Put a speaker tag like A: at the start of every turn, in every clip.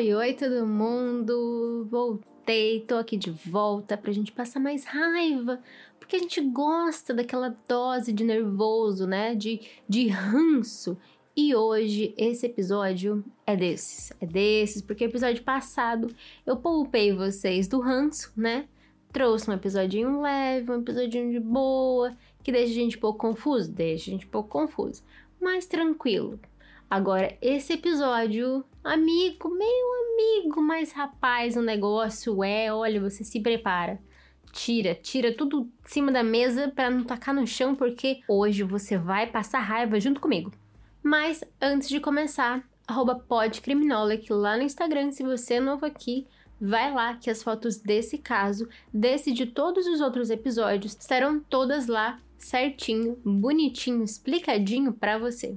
A: Oi, oi todo mundo! Voltei, tô aqui de volta pra gente passar mais raiva, porque a gente gosta daquela dose de nervoso, né? De, de ranço. E hoje esse episódio é desses, é desses, porque episódio passado eu poupei vocês do ranço, né? Trouxe um episodinho leve, um episodinho de boa, que deixa a gente um pouco confuso, deixa a gente um pouco confuso, mas tranquilo. Agora, esse episódio amigo, meu amigo, mas rapaz, o negócio é, olha, você se prepara. Tira, tira tudo de cima da mesa para não tacar no chão, porque hoje você vai passar raiva junto comigo. Mas antes de começar, podcriminolic lá no Instagram, se você é novo aqui, vai lá que as fotos desse caso, desse de todos os outros episódios, estarão todas lá certinho, bonitinho, explicadinho para você.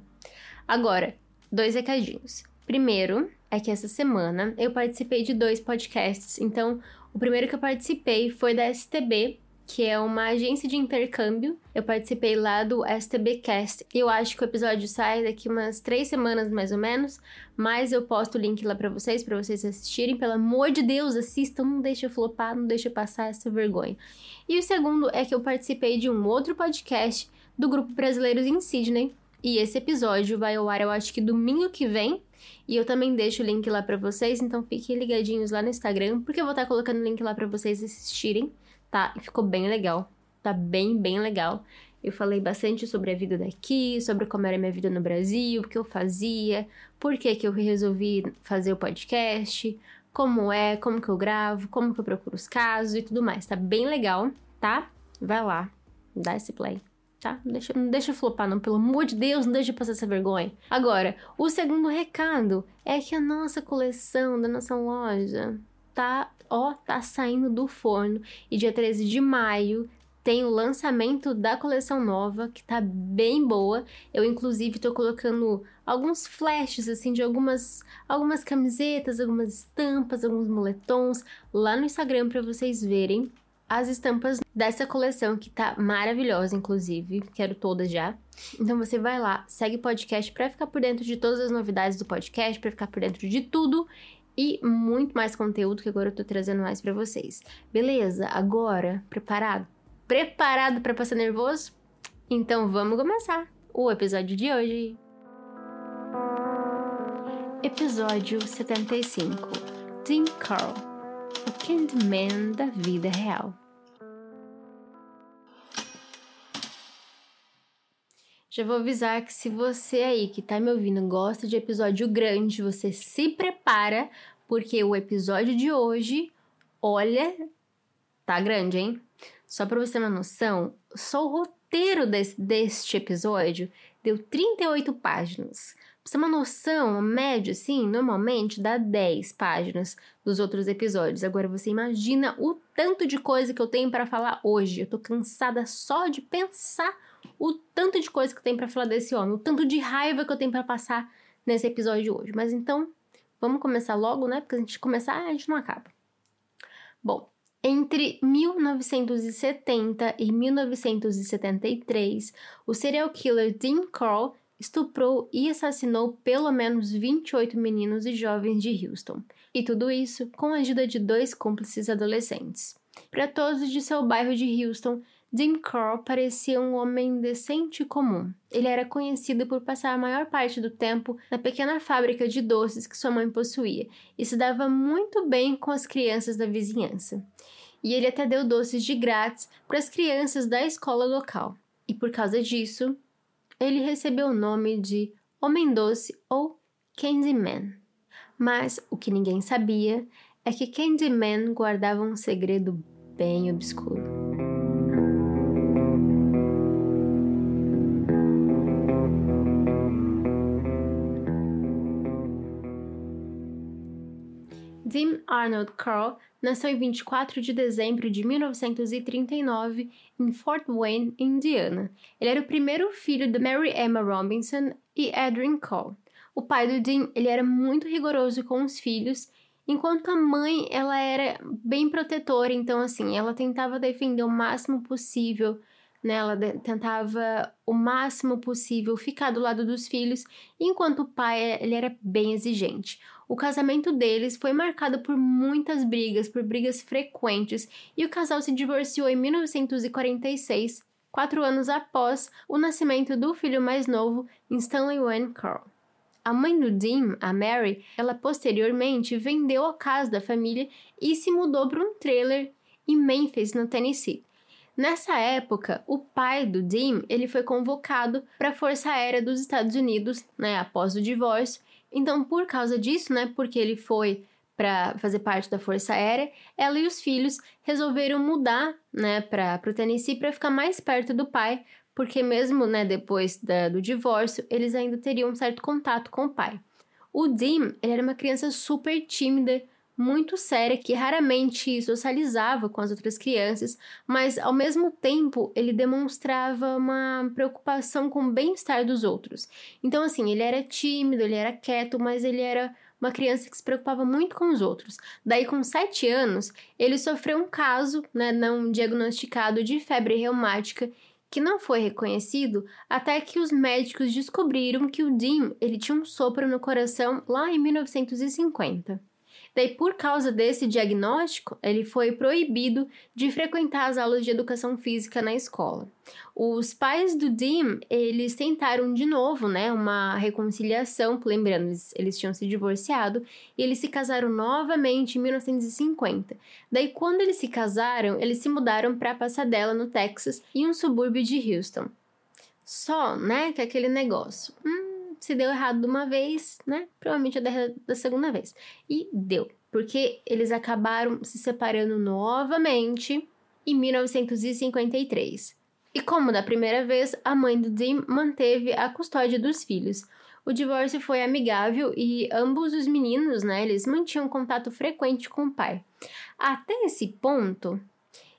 A: Agora, dois recadinhos. Primeiro, é que essa semana eu participei de dois podcasts. Então, o primeiro que eu participei foi da STB, que é uma agência de intercâmbio. Eu participei lá do STBcast. Eu acho que o episódio sai daqui umas três semanas mais ou menos, mas eu posto o link lá para vocês, para vocês assistirem. Pelo amor de Deus, assistam, não deixa flopar, não deixa passar essa vergonha. E o segundo é que eu participei de um outro podcast do grupo Brasileiros em Sydney. E esse episódio vai ao ar, eu acho que domingo que vem. E eu também deixo o link lá para vocês, então fiquem ligadinhos lá no Instagram, porque eu vou estar tá colocando o link lá para vocês assistirem, tá? E ficou bem legal. Tá bem, bem legal. Eu falei bastante sobre a vida daqui, sobre como era a minha vida no Brasil, o que eu fazia, por que, que eu resolvi fazer o podcast, como é, como que eu gravo, como que eu procuro os casos e tudo mais. Tá bem legal, tá? Vai lá, dá esse play tá? Não deixa, não deixa flopar, não, pelo amor de Deus, não deixa passar essa vergonha. Agora, o segundo recado é que a nossa coleção da nossa loja tá, ó, tá saindo do forno e dia 13 de maio tem o lançamento da coleção nova, que tá bem boa. Eu, inclusive, tô colocando alguns flashes, assim, de algumas, algumas camisetas, algumas estampas, alguns moletons lá no Instagram para vocês verem as estampas dessa coleção que tá maravilhosa, inclusive. Quero todas já. Então você vai lá, segue o podcast para ficar por dentro de todas as novidades do podcast, para ficar por dentro de tudo e muito mais conteúdo que agora eu tô trazendo mais para vocês. Beleza? Agora, preparado? Preparado para passar nervoso? Então vamos começar o episódio de hoje. Episódio 75. Tim Carl, o Candyman da vida real. Já vou avisar que se você aí que tá me ouvindo gosta de episódio grande, você se prepara, porque o episódio de hoje, olha, tá grande, hein? Só pra você ter uma noção, só o roteiro desse, deste episódio deu 38 páginas. Pra você ter uma noção, a média, assim, normalmente dá 10 páginas dos outros episódios. Agora você imagina o tanto de coisa que eu tenho para falar hoje. Eu tô cansada só de pensar o tanto de coisa que eu tenho para falar desse homem, o tanto de raiva que eu tenho para passar nesse episódio de hoje. Mas então, vamos começar logo, né? Porque a gente começar, a gente não acaba. Bom, entre 1970 e 1973, o serial killer Dean Carl estuprou e assassinou pelo menos 28 meninos e jovens de Houston. E tudo isso com a ajuda de dois cúmplices adolescentes. Para todos de seu bairro de Houston, Jim Crow parecia um homem decente e comum. Ele era conhecido por passar a maior parte do tempo na pequena fábrica de doces que sua mãe possuía e se dava muito bem com as crianças da vizinhança. E ele até deu doces de grátis para as crianças da escola local. E por causa disso, ele recebeu o nome de Homem Doce ou Candyman. Mas o que ninguém sabia é que Candyman guardava um segredo bem obscuro. Tim Arnold Carl nasceu em 24 de dezembro de 1939 em Fort Wayne, Indiana. Ele era o primeiro filho de Mary Emma Robinson e Adrian Cole. O pai do Dean ele era muito rigoroso com os filhos, enquanto a mãe ela era bem protetora, então assim ela tentava defender o máximo possível, né? Ela tentava o máximo possível ficar do lado dos filhos, enquanto o pai ele era bem exigente. O casamento deles foi marcado por muitas brigas, por brigas frequentes, e o casal se divorciou em 1946, quatro anos após o nascimento do filho mais novo, Stanley Wayne Carl. A mãe do Dean, a Mary, ela posteriormente vendeu a casa da família e se mudou para um trailer em Memphis, no Tennessee. Nessa época, o pai do Dean ele foi convocado para a Força Aérea dos Estados Unidos, né, após o divórcio. Então, por causa disso, né, porque ele foi para fazer parte da Força Aérea, ela e os filhos resolveram mudar, né, para o Tennessee para ficar mais perto do pai, porque mesmo né, depois da, do divórcio, eles ainda teriam um certo contato com o pai. O Dean ele era uma criança super tímida, muito séria, que raramente socializava com as outras crianças, mas ao mesmo tempo ele demonstrava uma preocupação com o bem-estar dos outros. Então, assim, ele era tímido, ele era quieto, mas ele era uma criança que se preocupava muito com os outros. Daí, com sete anos, ele sofreu um caso, né, não diagnosticado de febre reumática que não foi reconhecido até que os médicos descobriram que o Dean ele tinha um sopro no coração lá em 1950. Daí, por causa desse diagnóstico, ele foi proibido de frequentar as aulas de educação física na escola. Os pais do Dim, eles tentaram de novo, né, uma reconciliação, lembrando, eles, tinham se divorciado, e eles se casaram novamente em 1950. Daí, quando eles se casaram, eles se mudaram para Pasadena, no Texas, em um subúrbio de Houston. Só, né, que aquele negócio. Hum, se deu errado de uma vez, né? Provavelmente da segunda vez. E deu, porque eles acabaram se separando novamente em 1953. E como da primeira vez, a mãe do Jim manteve a custódia dos filhos. O divórcio foi amigável e ambos os meninos, né, eles mantinham contato frequente com o pai. Até esse ponto,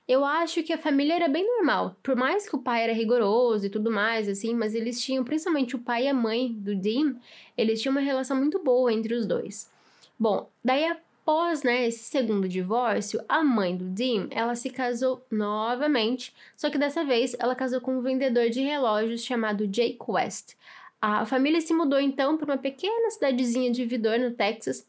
A: eu acho que a família era bem normal. Por mais que o pai era rigoroso e tudo mais, assim, mas eles tinham, principalmente o pai e a mãe do Dean, eles tinham uma relação muito boa entre os dois. Bom, daí após, né, esse segundo divórcio, a mãe do Dean, ela se casou novamente, só que dessa vez ela casou com um vendedor de relógios chamado Jake West. A família se mudou então para uma pequena cidadezinha de Vidor, no Texas,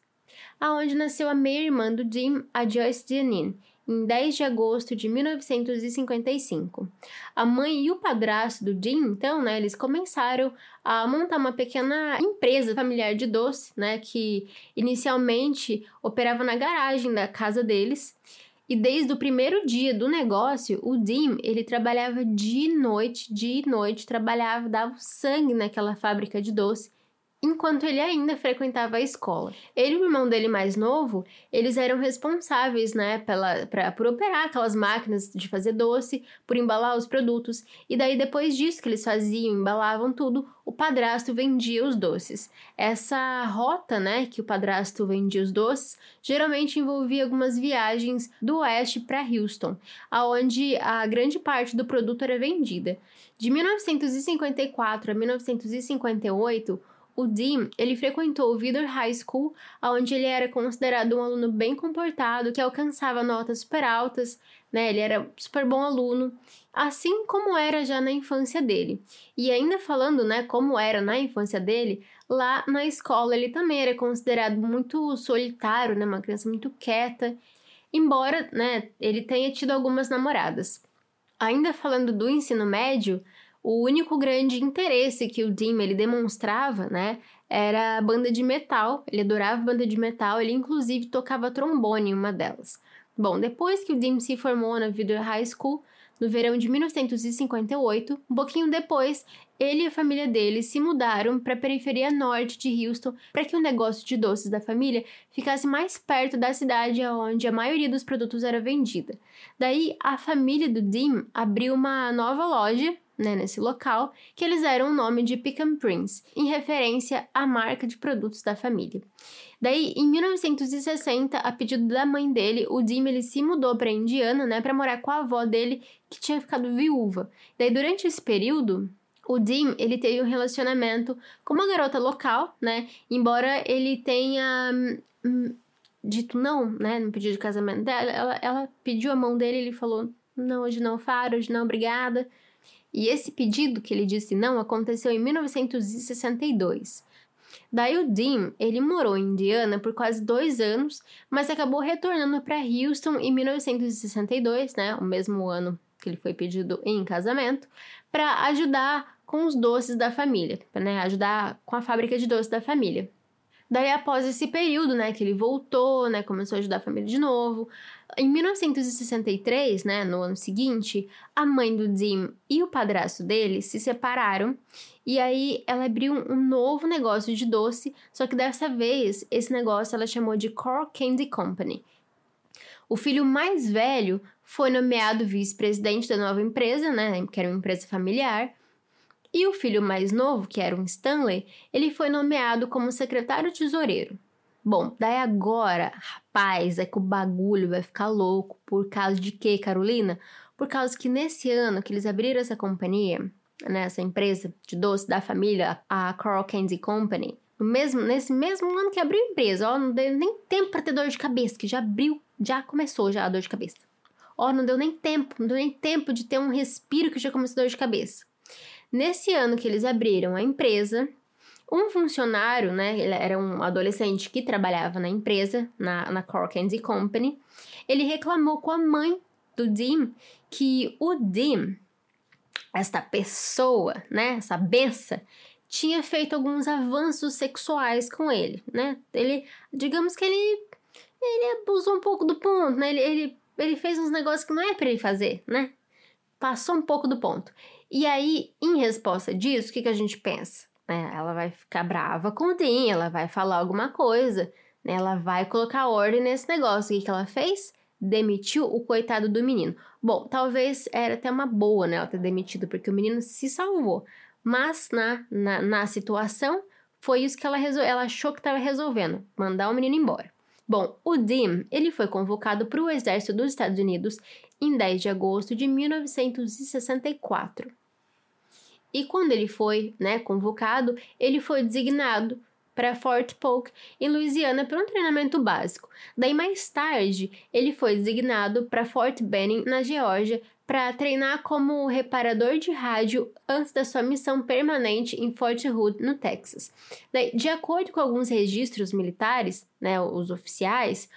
A: aonde nasceu a meia-irmã do Dean, a Joyce Janine, em 10 de agosto de 1955. A mãe e o padrasto do Jim, então, né, eles começaram a montar uma pequena empresa familiar de doce, né, que inicialmente operava na garagem da casa deles. E desde o primeiro dia do negócio, o Dim, ele trabalhava de noite, de noite, trabalhava, dava sangue naquela fábrica de doce enquanto ele ainda frequentava a escola. Ele e o irmão dele mais novo, eles eram responsáveis, né, pela, pra, por operar aquelas máquinas de fazer doce, por embalar os produtos, e daí depois disso que eles faziam, embalavam tudo, o padrasto vendia os doces. Essa rota, né, que o padrasto vendia os doces, geralmente envolvia algumas viagens do oeste para Houston, aonde a grande parte do produto era vendida. De 1954 a 1958, o Dean, ele frequentou o Vidor High School, onde ele era considerado um aluno bem comportado, que alcançava notas super altas, né? Ele era super bom aluno, assim como era já na infância dele. E ainda falando, né, como era na infância dele, lá na escola ele também era considerado muito solitário, né, uma criança muito quieta, embora, né, ele tenha tido algumas namoradas. Ainda falando do ensino médio, o único grande interesse que o Dim ele demonstrava, né, era a banda de metal. Ele adorava banda de metal, ele inclusive tocava trombone em uma delas. Bom, depois que o Dim se formou na Vidor High School, no verão de 1958, um pouquinho depois, ele e a família dele se mudaram para a periferia norte de Houston para que o negócio de doces da família ficasse mais perto da cidade onde a maioria dos produtos era vendida. Daí, a família do Dim abriu uma nova loja né, nesse local, que eles deram o nome de Pecan Prince, em referência à marca de produtos da família. Daí, em 1960, a pedido da mãe dele, o Dim ele se mudou para Indiana, né, para morar com a avó dele, que tinha ficado viúva. Daí, durante esse período, o Dim, ele teve um relacionamento com uma garota local, né? Embora ele tenha hum, dito não, né, no pedido de casamento dela, ela, ela pediu a mão dele, ele falou: "Não, hoje não, Faro, hoje não, obrigada". E esse pedido que ele disse não aconteceu em 1962. Daí o Dean, ele morou em Indiana por quase dois anos, mas acabou retornando para Houston em 1962, né, o mesmo ano que ele foi pedido em casamento, para ajudar com os doces da família, né, ajudar com a fábrica de doces da família. Daí, após esse período, né, que ele voltou, né, começou a ajudar a família de novo. Em 1963, né, no ano seguinte, a mãe do Dim e o padrasto dele se separaram e aí ela abriu um novo negócio de doce, só que dessa vez esse negócio ela chamou de Core Candy Company. O filho mais velho foi nomeado vice-presidente da nova empresa, né, que era uma empresa familiar, e o filho mais novo, que era um Stanley, ele foi nomeado como secretário tesoureiro. Bom, daí agora, rapaz, é que o bagulho vai ficar louco. Por causa de quê, Carolina? Por causa que nesse ano que eles abriram essa companhia, né, essa empresa de doce da família, a Coral Candy Company, no mesmo, nesse mesmo ano que abriu a empresa, ó, não deu nem tempo para ter dor de cabeça, que já abriu, já começou já a dor de cabeça. Ó, não deu nem tempo, não deu nem tempo de ter um respiro que já começou a dor de cabeça. Nesse ano que eles abriram a empresa, um funcionário, né, ele era um adolescente que trabalhava na empresa, na, na Candy Company, ele reclamou com a mãe do Dim que o Dim, esta pessoa, né, essa benção, tinha feito alguns avanços sexuais com ele, né? Ele, digamos que ele, ele abusou um pouco do ponto, né? Ele, ele, ele fez uns negócios que não é para ele fazer, né? Passou um pouco do ponto. E aí, em resposta disso, o que, que a gente pensa? É, ela vai ficar brava com o Dean, ela vai falar alguma coisa, né? ela vai colocar ordem nesse negócio. O que, que ela fez? Demitiu o coitado do menino. Bom, talvez era até uma boa né, ela ter demitido, porque o menino se salvou. Mas na, na, na situação, foi isso que ela, ela achou que estava resolvendo: mandar o menino embora. Bom, o Dim, ele foi convocado para o exército dos Estados Unidos em 10 de agosto de 1964. E quando ele foi, né, convocado, ele foi designado para Fort Polk, em Louisiana, para um treinamento básico. Daí, mais tarde, ele foi designado para Fort Benning, na Geórgia, para treinar como reparador de rádio antes da sua missão permanente em Fort Hood, no Texas. Daí, de acordo com alguns registros militares, né, os oficiais,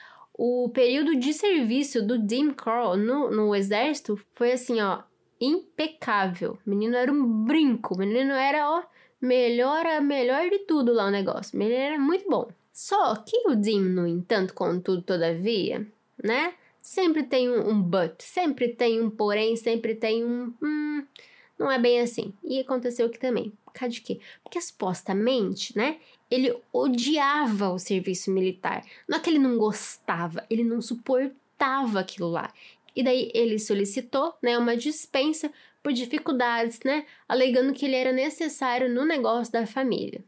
A: o período de serviço do Dean Carl no, no exército foi assim, ó, impecável. O menino era um brinco, o menino era, ó, melhor, melhor de tudo lá o negócio. O menino era muito bom. Só que o Dean, no entanto, contudo, todavia, né? Sempre tem um, um but, sempre tem um porém, sempre tem um. Hum, não é bem assim. E aconteceu aqui também. Por causa de quê? Porque supostamente, né? Ele odiava o serviço militar. Não é que ele não gostava, ele não suportava aquilo lá. E daí ele solicitou, né, uma dispensa por dificuldades, né, alegando que ele era necessário no negócio da família.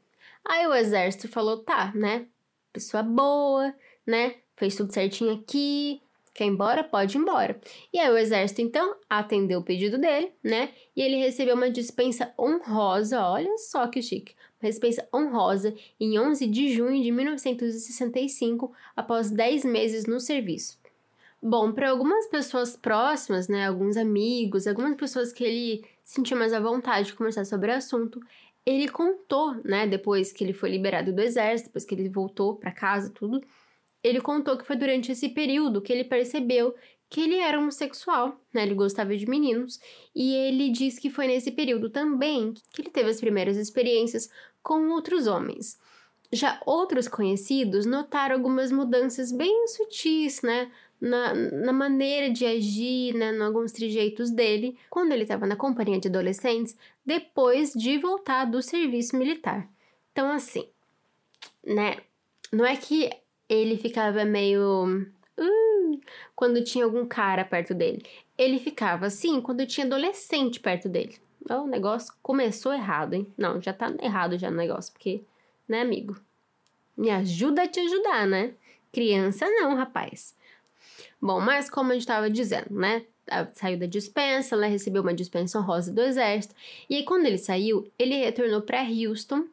A: Aí o exército falou: "Tá, né? Pessoa boa, né? Fez tudo certinho aqui, Quer ir embora? Pode ir embora. E aí o exército, então, atendeu o pedido dele, né? E ele recebeu uma dispensa honrosa, olha só que chique. Uma dispensa honrosa em 11 de junho de 1965, após 10 meses no serviço. Bom, para algumas pessoas próximas, né, alguns amigos, algumas pessoas que ele sentiu mais à vontade de conversar sobre o assunto, ele contou, né, depois que ele foi liberado do exército, depois que ele voltou para casa, tudo, ele contou que foi durante esse período que ele percebeu que ele era homossexual, né? Ele gostava de meninos, e ele diz que foi nesse período também que ele teve as primeiras experiências com outros homens. Já outros conhecidos notaram algumas mudanças bem sutis, né? na, na maneira de agir, né, em alguns trejeitos dele, quando ele estava na companhia de adolescentes, depois de voltar do serviço militar. Então, assim, né, não é que ele ficava meio. Uh, quando tinha algum cara perto dele. Ele ficava assim quando tinha adolescente perto dele. O negócio começou errado, hein? Não, já tá errado já no negócio, porque, né, amigo? Me ajuda a te ajudar, né? Criança não, rapaz. Bom, mas como gente estava dizendo, né? Saiu da dispensa, ela recebeu uma dispensa honrosa do exército. E aí, quando ele saiu, ele retornou para Houston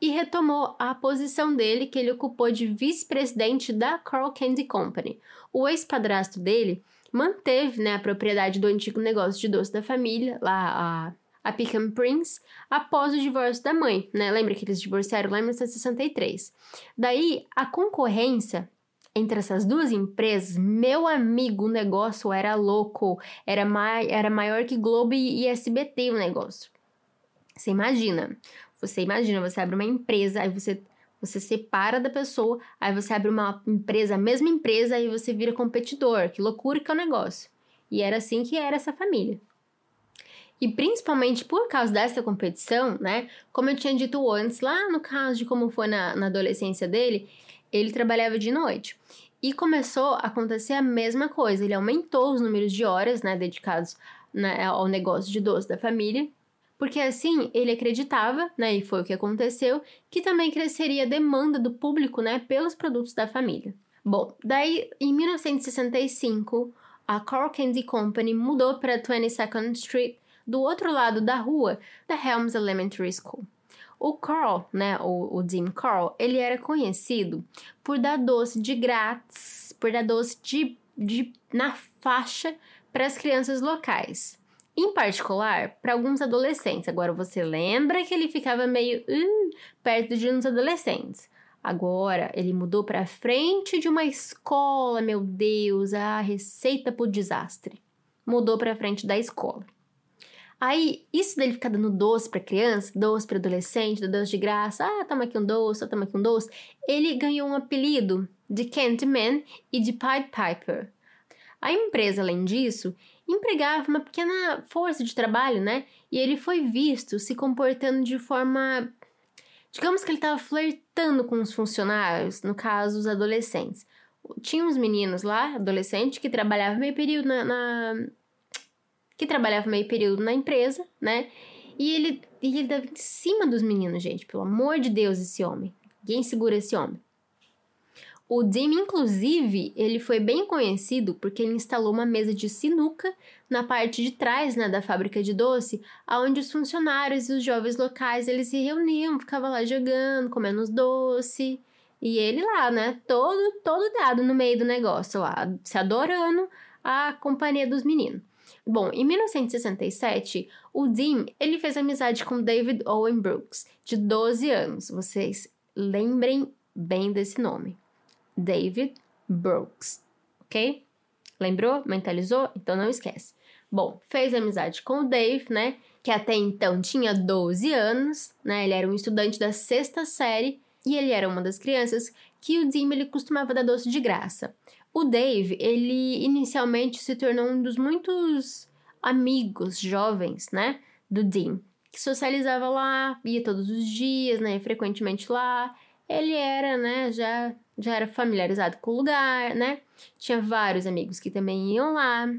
A: e retomou a posição dele que ele ocupou de vice-presidente da Carl Candy Company. O ex-padrasto dele manteve né, a propriedade do antigo negócio de doce da família, lá a, a Pecan Prince, após o divórcio da mãe. Né? Lembra que eles divorciaram lá em 1963. Daí, a concorrência entre essas duas empresas, meu amigo, o negócio era louco. Era, era maior que Globo e, e SBT o negócio. Você imagina. Você imagina, você abre uma empresa, aí você você separa da pessoa, aí você abre uma empresa, a mesma empresa, aí você vira competidor. Que loucura que é o negócio. E era assim que era essa família. E principalmente por causa dessa competição, né? Como eu tinha dito antes, lá no caso de como foi na, na adolescência dele, ele trabalhava de noite. E começou a acontecer a mesma coisa. Ele aumentou os números de horas, né, dedicados né, ao negócio de doce da família. Porque assim ele acreditava, né, e foi o que aconteceu, que também cresceria a demanda do público, né, pelos produtos da família. Bom, daí em 1965, a Carl Candy Company mudou para 22nd Street, do outro lado da rua da Helms Elementary School. O Carl, né, o, o Jim Carl, ele era conhecido por dar doce de grátis, por dar doce de, de na faixa para as crianças locais. Em particular, para alguns adolescentes. Agora, você lembra que ele ficava meio uh, perto de uns adolescentes. Agora, ele mudou para frente de uma escola, meu Deus, a receita pro desastre. Mudou para frente da escola. Aí, isso dele ficar dando doce para criança, doce para adolescente, doce de graça, ah, toma aqui um doce, toma aqui um doce, ele ganhou um apelido de Candyman e de Pied Piper. A empresa, além disso, empregava uma pequena força de trabalho, né? E ele foi visto se comportando de forma. Digamos que ele estava flertando com os funcionários, no caso, os adolescentes. Tinha uns meninos lá, adolescentes, que trabalhavam meio período na, na que trabalhava meio período na empresa, né? E ele, ele dava em cima dos meninos, gente. Pelo amor de Deus, esse homem. Ninguém segura esse homem. O Dim, inclusive, ele foi bem conhecido porque ele instalou uma mesa de sinuca na parte de trás né, da fábrica de doce, onde os funcionários e os jovens locais eles se reuniam, ficavam lá jogando, comendo os doces. E ele lá, né, todo, todo dado no meio do negócio lá, se adorando a companhia dos meninos. Bom, em 1967, o Dean ele fez amizade com David Owen Brooks, de 12 anos. Vocês lembrem bem desse nome. David Brooks, ok? Lembrou? Mentalizou? Então não esquece. Bom, fez amizade com o Dave, né? Que até então tinha 12 anos, né? Ele era um estudante da sexta série e ele era uma das crianças que o Dim ele costumava dar doce de graça. O Dave, ele inicialmente se tornou um dos muitos amigos jovens, né, do Dean, que socializava lá, ia todos os dias, né, frequentemente lá. Ele era, né, já já era familiarizado com o lugar, né? Tinha vários amigos que também iam lá.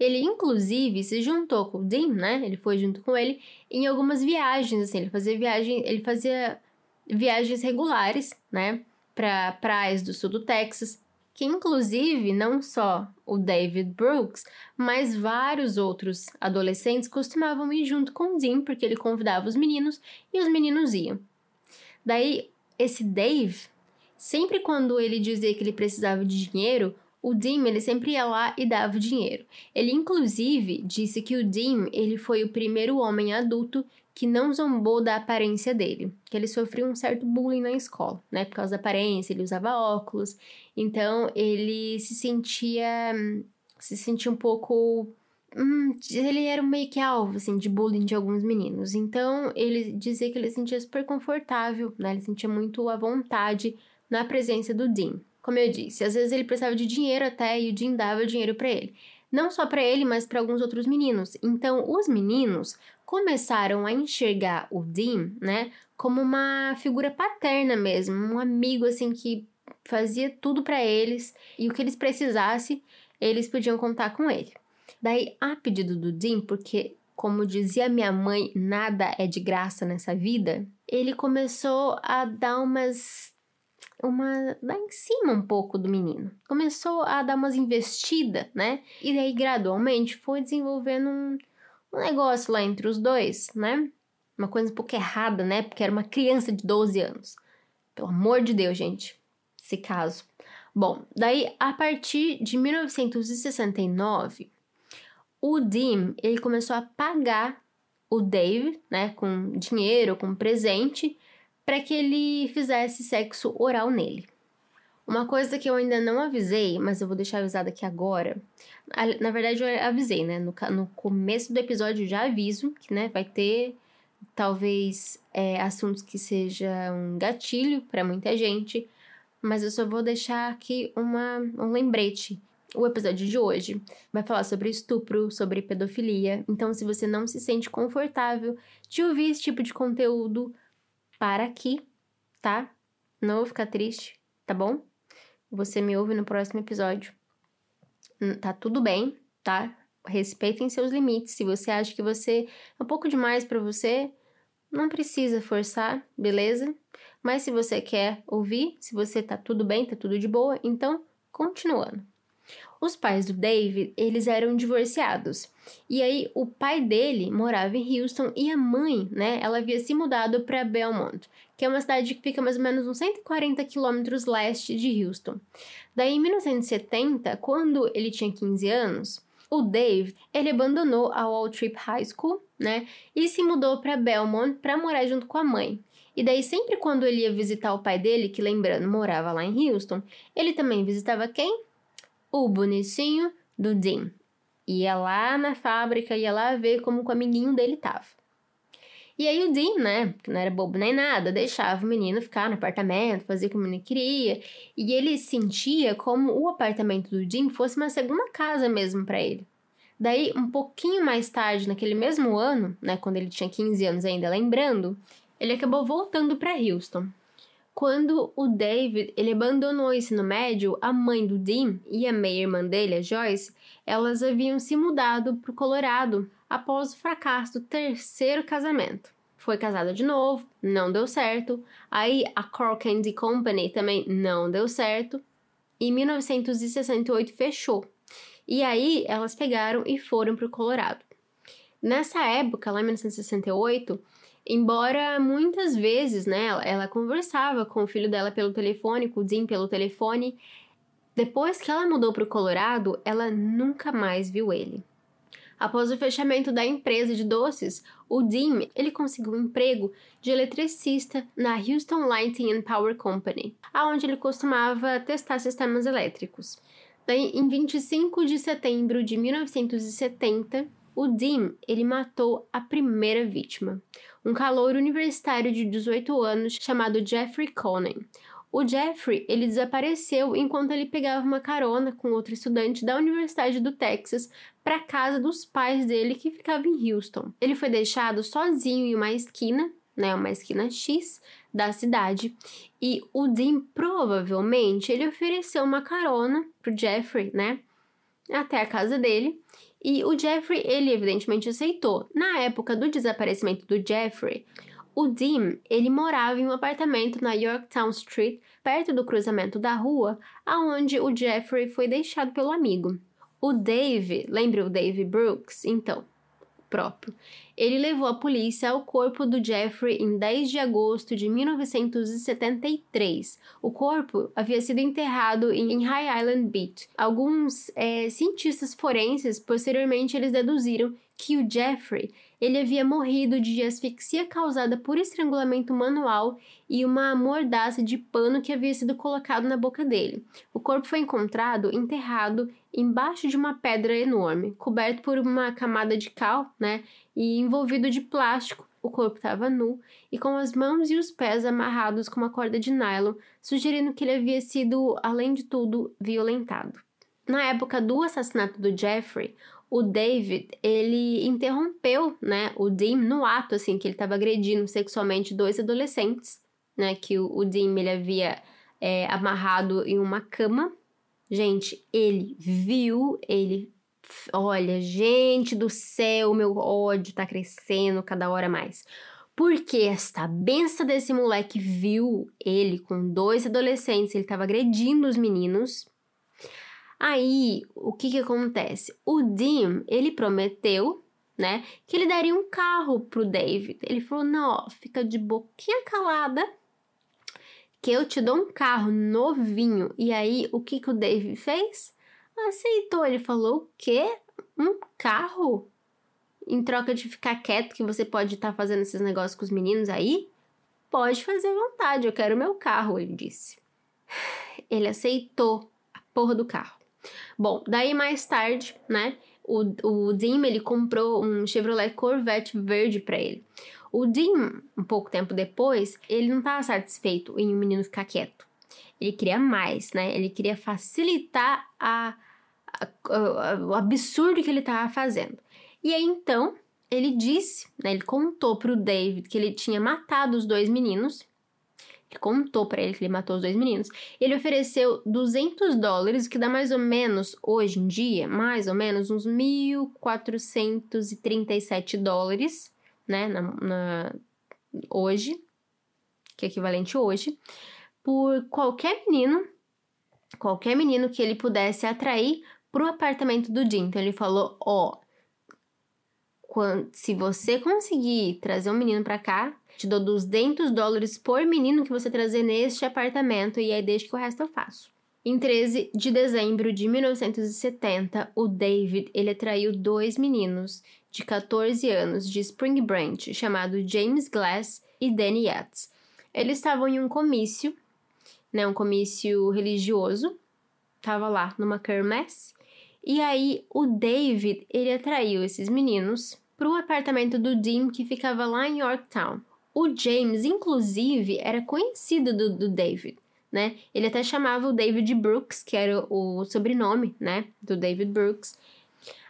A: Ele, inclusive, se juntou com o Dean, né? Ele foi junto com ele em algumas viagens, assim. Ele fazia viagem, ele fazia viagens regulares, né? Para praias do sul do Texas que inclusive não só o David Brooks, mas vários outros adolescentes costumavam ir junto com o Dean, porque ele convidava os meninos e os meninos iam. Daí, esse Dave, sempre quando ele dizia que ele precisava de dinheiro, o Dean ele sempre ia lá e dava o dinheiro. Ele inclusive disse que o Dean ele foi o primeiro homem adulto que não zombou da aparência dele, que ele sofreu um certo bullying na escola, né, por causa da aparência, ele usava óculos, então ele se sentia se sentia um pouco hum, ele era meio que alvo, assim, de bullying de alguns meninos. Então, ele dizia que ele se sentia super confortável, né? Ele sentia muito à vontade na presença do Dean. Como eu disse, às vezes ele precisava de dinheiro até e o Dean dava dinheiro para ele. Não só para ele, mas para alguns outros meninos. Então, os meninos começaram a enxergar o Dean, né, como uma figura paterna mesmo, um amigo assim que fazia tudo para eles e o que eles precisassem, eles podiam contar com ele. Daí, a pedido do Dean, porque como dizia minha mãe, nada é de graça nessa vida, ele começou a dar umas uma lá em cima um pouco do menino. Começou a dar umas investidas, né? E daí gradualmente foi desenvolvendo um, um negócio lá entre os dois, né? Uma coisa um pouco errada, né? Porque era uma criança de 12 anos. Pelo amor de Deus, gente. Esse caso. Bom, daí a partir de 1969, o Dim ele começou a pagar o Dave, né, com dinheiro, com presente, para que ele fizesse sexo oral nele. Uma coisa que eu ainda não avisei, mas eu vou deixar avisado aqui agora. Na verdade, eu avisei, né? No, no começo do episódio eu já aviso que, né, vai ter talvez é, assuntos que sejam um gatilho para muita gente, mas eu só vou deixar aqui uma, um lembrete. O episódio de hoje vai falar sobre estupro, sobre pedofilia. Então, se você não se sente confortável de ouvir esse tipo de conteúdo, para aqui, tá? Não vou ficar triste, tá bom? Você me ouve no próximo episódio. Hum, tá tudo bem, tá? Respeitem seus limites. Se você acha que você é um pouco demais para você, não precisa forçar, beleza? Mas se você quer ouvir, se você tá tudo bem, tá tudo de boa, então continuando. Os pais do David, eles eram divorciados. E aí o pai dele morava em Houston e a mãe, né, ela havia se mudado para Belmont, que é uma cidade que fica mais ou menos uns 140 quilômetros leste de Houston. Daí em 1970, quando ele tinha 15 anos, o Dave, ele abandonou a Wall Trip High School, né, e se mudou para Belmont para morar junto com a mãe. E daí sempre quando ele ia visitar o pai dele, que lembrando morava lá em Houston, ele também visitava quem? O bonitinho do Dean. Ia lá na fábrica, ia lá ver como o amiguinho dele tava. E aí o Dean, né, que não era bobo nem nada, deixava o menino ficar no apartamento, fazer o que o menino queria, e ele sentia como o apartamento do Dean fosse uma segunda casa mesmo para ele. Daí, um pouquinho mais tarde, naquele mesmo ano, né, quando ele tinha 15 anos ainda, lembrando, ele acabou voltando para Houston. Quando o David ele abandonou o ensino médio, a mãe do Dean e a meia-irmã dele, a Joyce, elas haviam se mudado para o Colorado após o fracasso do terceiro casamento. Foi casada de novo, não deu certo. Aí a Cork Candy Company também não deu certo. E 1968 fechou. E aí elas pegaram e foram para o Colorado. Nessa época, lá em 1968, Embora muitas vezes, né, ela, ela conversava com o filho dela pelo telefone, com o Dean pelo telefone, depois que ela mudou para o Colorado, ela nunca mais viu ele. Após o fechamento da empresa de doces, o Dean ele conseguiu um emprego de eletricista na Houston Lighting and Power Company, aonde ele costumava testar sistemas elétricos. Daí, em 25 de setembro de 1970, o Dean ele matou a primeira vítima, um calor universitário de 18 anos chamado Jeffrey Conan. O Jeffrey ele desapareceu enquanto ele pegava uma carona com outro estudante da Universidade do Texas para casa dos pais dele que ficava em Houston. Ele foi deixado sozinho em uma esquina, né, uma esquina X da cidade, e o Dean provavelmente ele ofereceu uma carona pro Jeffrey, né, até a casa dele. E o Jeffrey, ele evidentemente aceitou. Na época do desaparecimento do Jeffrey, o Dean, ele morava em um apartamento na Yorktown Street, perto do cruzamento da rua, aonde o Jeffrey foi deixado pelo amigo. O Dave, lembra o Dave Brooks? Então, próprio. Ele levou a polícia ao corpo do Jeffrey em 10 de agosto de 1973. O corpo havia sido enterrado em High Island Beach. Alguns é, cientistas forenses posteriormente eles deduziram que o Jeffrey ele havia morrido de asfixia causada por estrangulamento manual e uma mordaça de pano que havia sido colocado na boca dele. O corpo foi encontrado enterrado embaixo de uma pedra enorme, coberto por uma camada de cal, né, e envolvido de plástico. O corpo estava nu e com as mãos e os pés amarrados com uma corda de nylon, sugerindo que ele havia sido, além de tudo, violentado. Na época do assassinato do Jeffrey, o David, ele interrompeu, né, o Dean no ato, assim, que ele estava agredindo sexualmente dois adolescentes, né, que o, o Dean, ele havia é, amarrado em uma cama. Gente, ele viu, ele... Olha, gente do céu, meu ódio tá crescendo cada hora mais. Porque esta benção desse moleque viu ele com dois adolescentes, ele estava agredindo os meninos, Aí, o que que acontece? O Dim, ele prometeu, né, que ele daria um carro pro David. Ele falou: "Não, ó, fica de boquinha calada, que eu te dou um carro novinho". E aí, o que que o David fez? Aceitou. Ele falou: "O quê? Um carro?" Em troca de ficar quieto, que você pode estar tá fazendo esses negócios com os meninos aí? Pode fazer à vontade, eu quero meu carro, ele disse. Ele aceitou a porra do carro. Bom, daí mais tarde, né, o, o Dim, ele comprou um Chevrolet Corvette verde para ele. O Dim, um pouco tempo depois, ele não estava satisfeito em o um menino ficar quieto. Ele queria mais, né? Ele queria facilitar a, a, a, o absurdo que ele estava fazendo. E aí então, ele disse, né, ele contou para o David que ele tinha matado os dois meninos ele contou para ele que ele matou os dois meninos. Ele ofereceu 200 dólares, que dá mais ou menos, hoje em dia, mais ou menos uns 1.437 dólares, né, na, na, hoje, que é equivalente hoje, por qualquer menino, qualquer menino que ele pudesse atrair pro apartamento do Jim. Então ele falou, ó, oh, se você conseguir trazer um menino para cá, te dou 200 dólares por menino que você trazer neste apartamento e aí deixa que o resto eu faço. Em 13 de dezembro de 1970, o David ele atraiu dois meninos de 14 anos de Spring Branch, chamado James Glass e Danny Yates. Eles estavam em um comício, né, um comício religioso, tava lá numa quermesse, e aí o David ele atraiu esses meninos para o apartamento do Dean que ficava lá em Yorktown. O James, inclusive, era conhecido do, do David, né? Ele até chamava o David Brooks, que era o sobrenome, né, do David Brooks.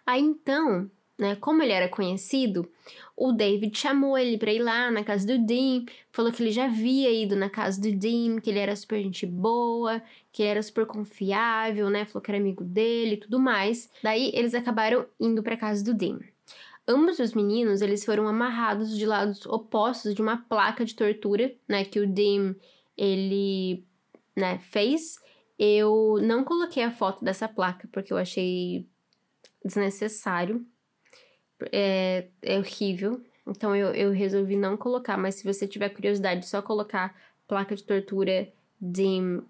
A: Aí então, né, como ele era conhecido, o David chamou ele para ir lá na casa do Dean, falou que ele já havia ido na casa do Dean, que ele era super gente boa, que ele era super confiável, né? Falou que era amigo dele e tudo mais. Daí eles acabaram indo para casa do Dean. Ambos os meninos, eles foram amarrados de lados opostos de uma placa de tortura, né, que o Dim, ele, né, fez. Eu não coloquei a foto dessa placa porque eu achei desnecessário. É, é horrível. Então eu, eu resolvi não colocar, mas se você tiver curiosidade, só colocar placa de tortura Dim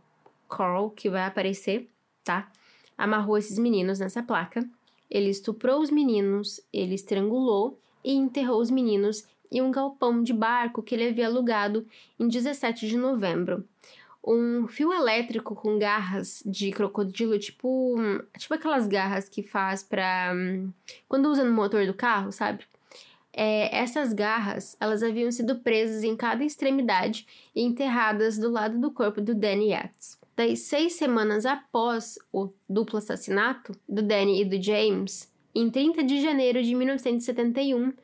A: Carl, que vai aparecer, tá? Amarrou esses meninos nessa placa. Ele estuprou os meninos, ele estrangulou e enterrou os meninos em um galpão de barco que ele havia alugado em 17 de novembro. Um fio elétrico com garras de crocodilo, tipo, tipo aquelas garras que faz para quando usa no motor do carro, sabe? É, essas garras, elas haviam sido presas em cada extremidade e enterradas do lado do corpo do Danny Yates. Daí, seis semanas após o duplo assassinato do Danny e do James, em 30 de janeiro de 1971,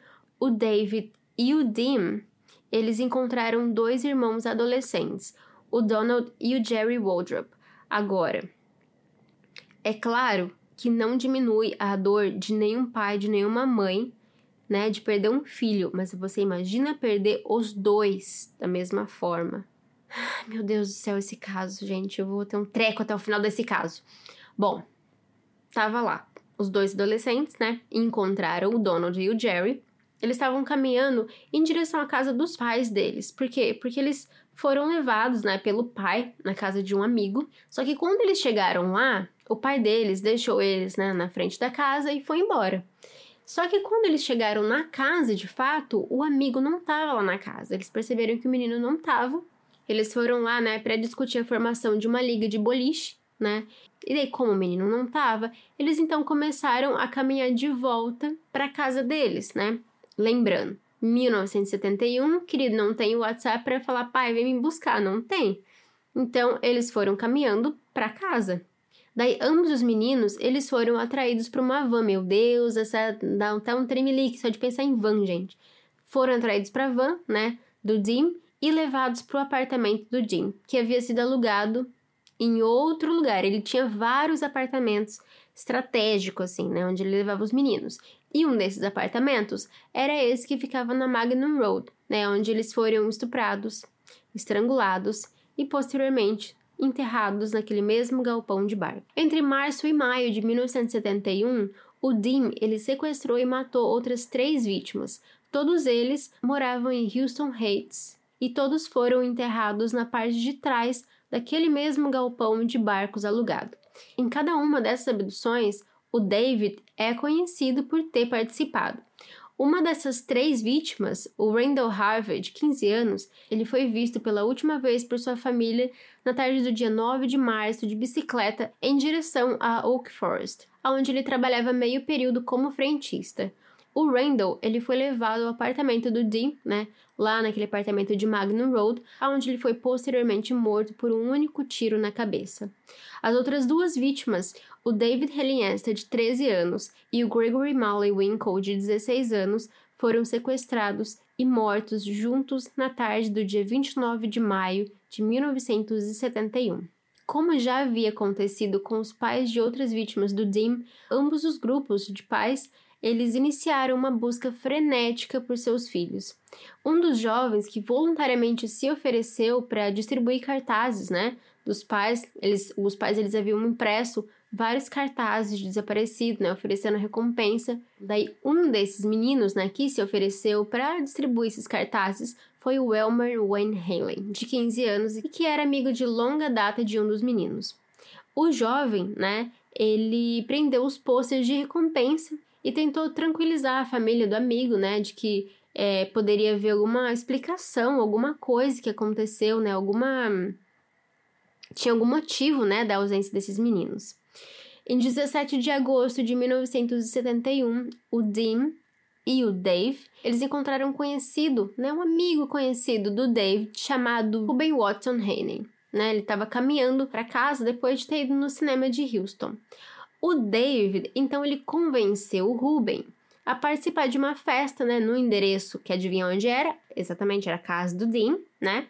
A: o David e o Dim, eles encontraram dois irmãos adolescentes, o Donald e o Jerry Waldrop. Agora, é claro que não diminui a dor de nenhum pai, de nenhuma mãe, né, de perder um filho, mas você imagina perder os dois da mesma forma. Meu Deus do céu, esse caso, gente. Eu vou ter um treco até o final desse caso. Bom, tava lá. Os dois adolescentes, né? Encontraram o Donald e o Jerry. Eles estavam caminhando em direção à casa dos pais deles. Por quê? Porque eles foram levados, né, pelo pai na casa de um amigo. Só que quando eles chegaram lá, o pai deles deixou eles, né, na frente da casa e foi embora. Só que quando eles chegaram na casa, de fato, o amigo não estava lá na casa. Eles perceberam que o menino não estava. Eles foram lá, né, para discutir a formação de uma liga de boliche, né? E daí, como o menino não estava, eles então começaram a caminhar de volta para casa deles, né? Lembrando, 1971, querido, não tem WhatsApp para falar, pai, vem me buscar, não tem. Então, eles foram caminhando para casa. Daí, ambos os meninos, eles foram atraídos para uma van. Meu Deus, essa dá até um tremelique só de pensar em van, gente. Foram atraídos para a van, né, do Jim e levados para o apartamento do Jim, que havia sido alugado em outro lugar. Ele tinha vários apartamentos estratégicos, assim, né, onde ele levava os meninos. E um desses apartamentos era esse que ficava na Magnum Road, né, onde eles foram estuprados, estrangulados e posteriormente enterrados naquele mesmo galpão de barco. Entre março e maio de 1971, o Dean ele sequestrou e matou outras três vítimas. Todos eles moravam em Houston Heights e todos foram enterrados na parte de trás daquele mesmo galpão de barcos alugado. Em cada uma dessas abduções, o David é conhecido por ter participado. Uma dessas três vítimas, o Randall Harvey, de 15 anos, ele foi visto pela última vez por sua família na tarde do dia 9 de março de bicicleta em direção a Oak Forest, onde ele trabalhava meio período como frentista. O Randall, ele foi levado ao apartamento do Dean, né, lá naquele apartamento de Magnum Road, onde ele foi posteriormente morto por um único tiro na cabeça. As outras duas vítimas, o David Helienster, de 13 anos, e o Gregory Malley Winkle, de 16 anos, foram sequestrados e mortos juntos na tarde do dia 29 de maio de 1971. Como já havia acontecido com os pais de outras vítimas do DIM, ambos os grupos de pais eles iniciaram uma busca frenética por seus filhos. Um dos jovens que voluntariamente se ofereceu para distribuir cartazes, né, dos pais, eles, os pais eles haviam impresso vários cartazes de desaparecido, né, oferecendo recompensa. Daí um desses meninos, né, que se ofereceu para distribuir esses cartazes foi o Elmer Wayne Haley, de 15 anos e que era amigo de longa data de um dos meninos. O jovem, né, ele prendeu os posters de recompensa e tentou tranquilizar a família do amigo, né, de que é, poderia haver alguma explicação, alguma coisa que aconteceu, né, alguma tinha algum motivo, né, da ausência desses meninos. Em 17 de agosto de 1971, o Dean e o Dave, eles encontraram um conhecido, né, um amigo conhecido do Dave, chamado Ruben Watson Haney. Né, ele estava caminhando para casa depois de ter ido no cinema de Houston. O David, então, ele convenceu o Ruben a participar de uma festa, né, no endereço que adivinha onde era? Exatamente, era a casa do Dean, né?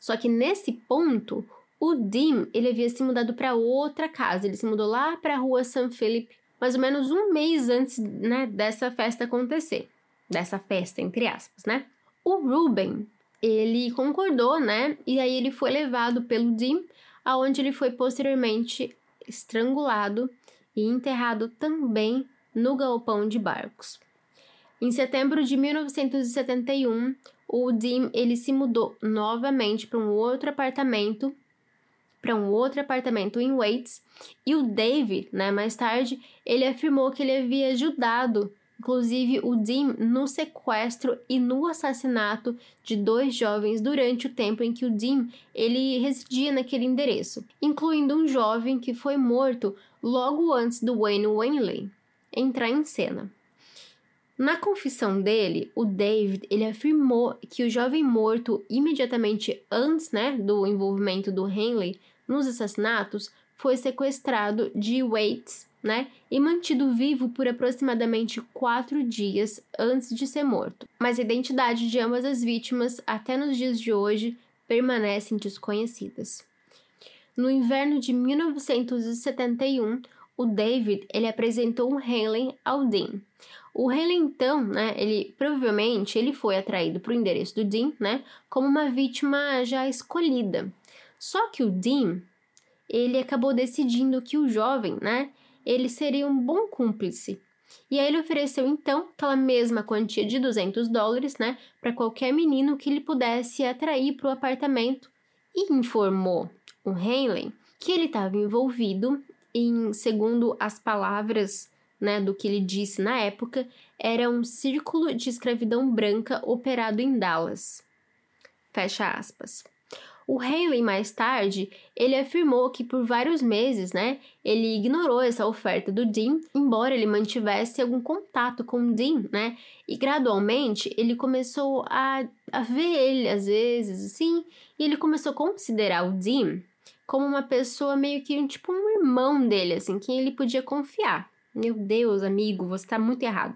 A: Só que nesse ponto, o Dean, ele havia se mudado para outra casa, ele se mudou lá para a rua San Felipe, mais ou menos um mês antes, né, dessa festa acontecer. Dessa festa, entre aspas, né? O Ruben, ele concordou, né? E aí ele foi levado pelo Dean, aonde ele foi posteriormente estrangulado e enterrado também no galpão de barcos. Em setembro de 1971, o Dim ele se mudou novamente para um outro apartamento, para um outro apartamento em Waits, e o David, né, mais tarde, ele afirmou que ele havia ajudado, inclusive o Dim, no sequestro e no assassinato de dois jovens durante o tempo em que o Dim ele residia naquele endereço, incluindo um jovem que foi morto logo antes do Wayne Wanley entrar em cena. Na confissão dele, o David ele afirmou que o jovem morto imediatamente antes né, do envolvimento do Henley nos assassinatos foi sequestrado de Waits né, e mantido vivo por aproximadamente quatro dias antes de ser morto. Mas a identidade de ambas as vítimas, até nos dias de hoje, permanecem desconhecidas. No inverno de 1971, o David ele apresentou um Helen ao Dean. O Helen então, né, ele provavelmente ele foi atraído para o endereço do Dean, né, como uma vítima já escolhida. Só que o Dean, ele acabou decidindo que o jovem, né, ele seria um bom cúmplice. E aí ele ofereceu então aquela mesma quantia de 200 dólares, né, para qualquer menino que ele pudesse atrair para o apartamento e informou o Henley que ele estava envolvido em, segundo as palavras né, do que ele disse na época, era um círculo de escravidão branca operado em Dallas. Fecha aspas. O Haley, mais tarde, ele afirmou que por vários meses, né, ele ignorou essa oferta do Dean, embora ele mantivesse algum contato com o Dean, né, e gradualmente ele começou a, a ver ele às vezes, assim, e ele começou a considerar o Dean como uma pessoa meio que tipo um irmão dele, assim, quem ele podia confiar. Meu Deus, amigo, você está muito errado.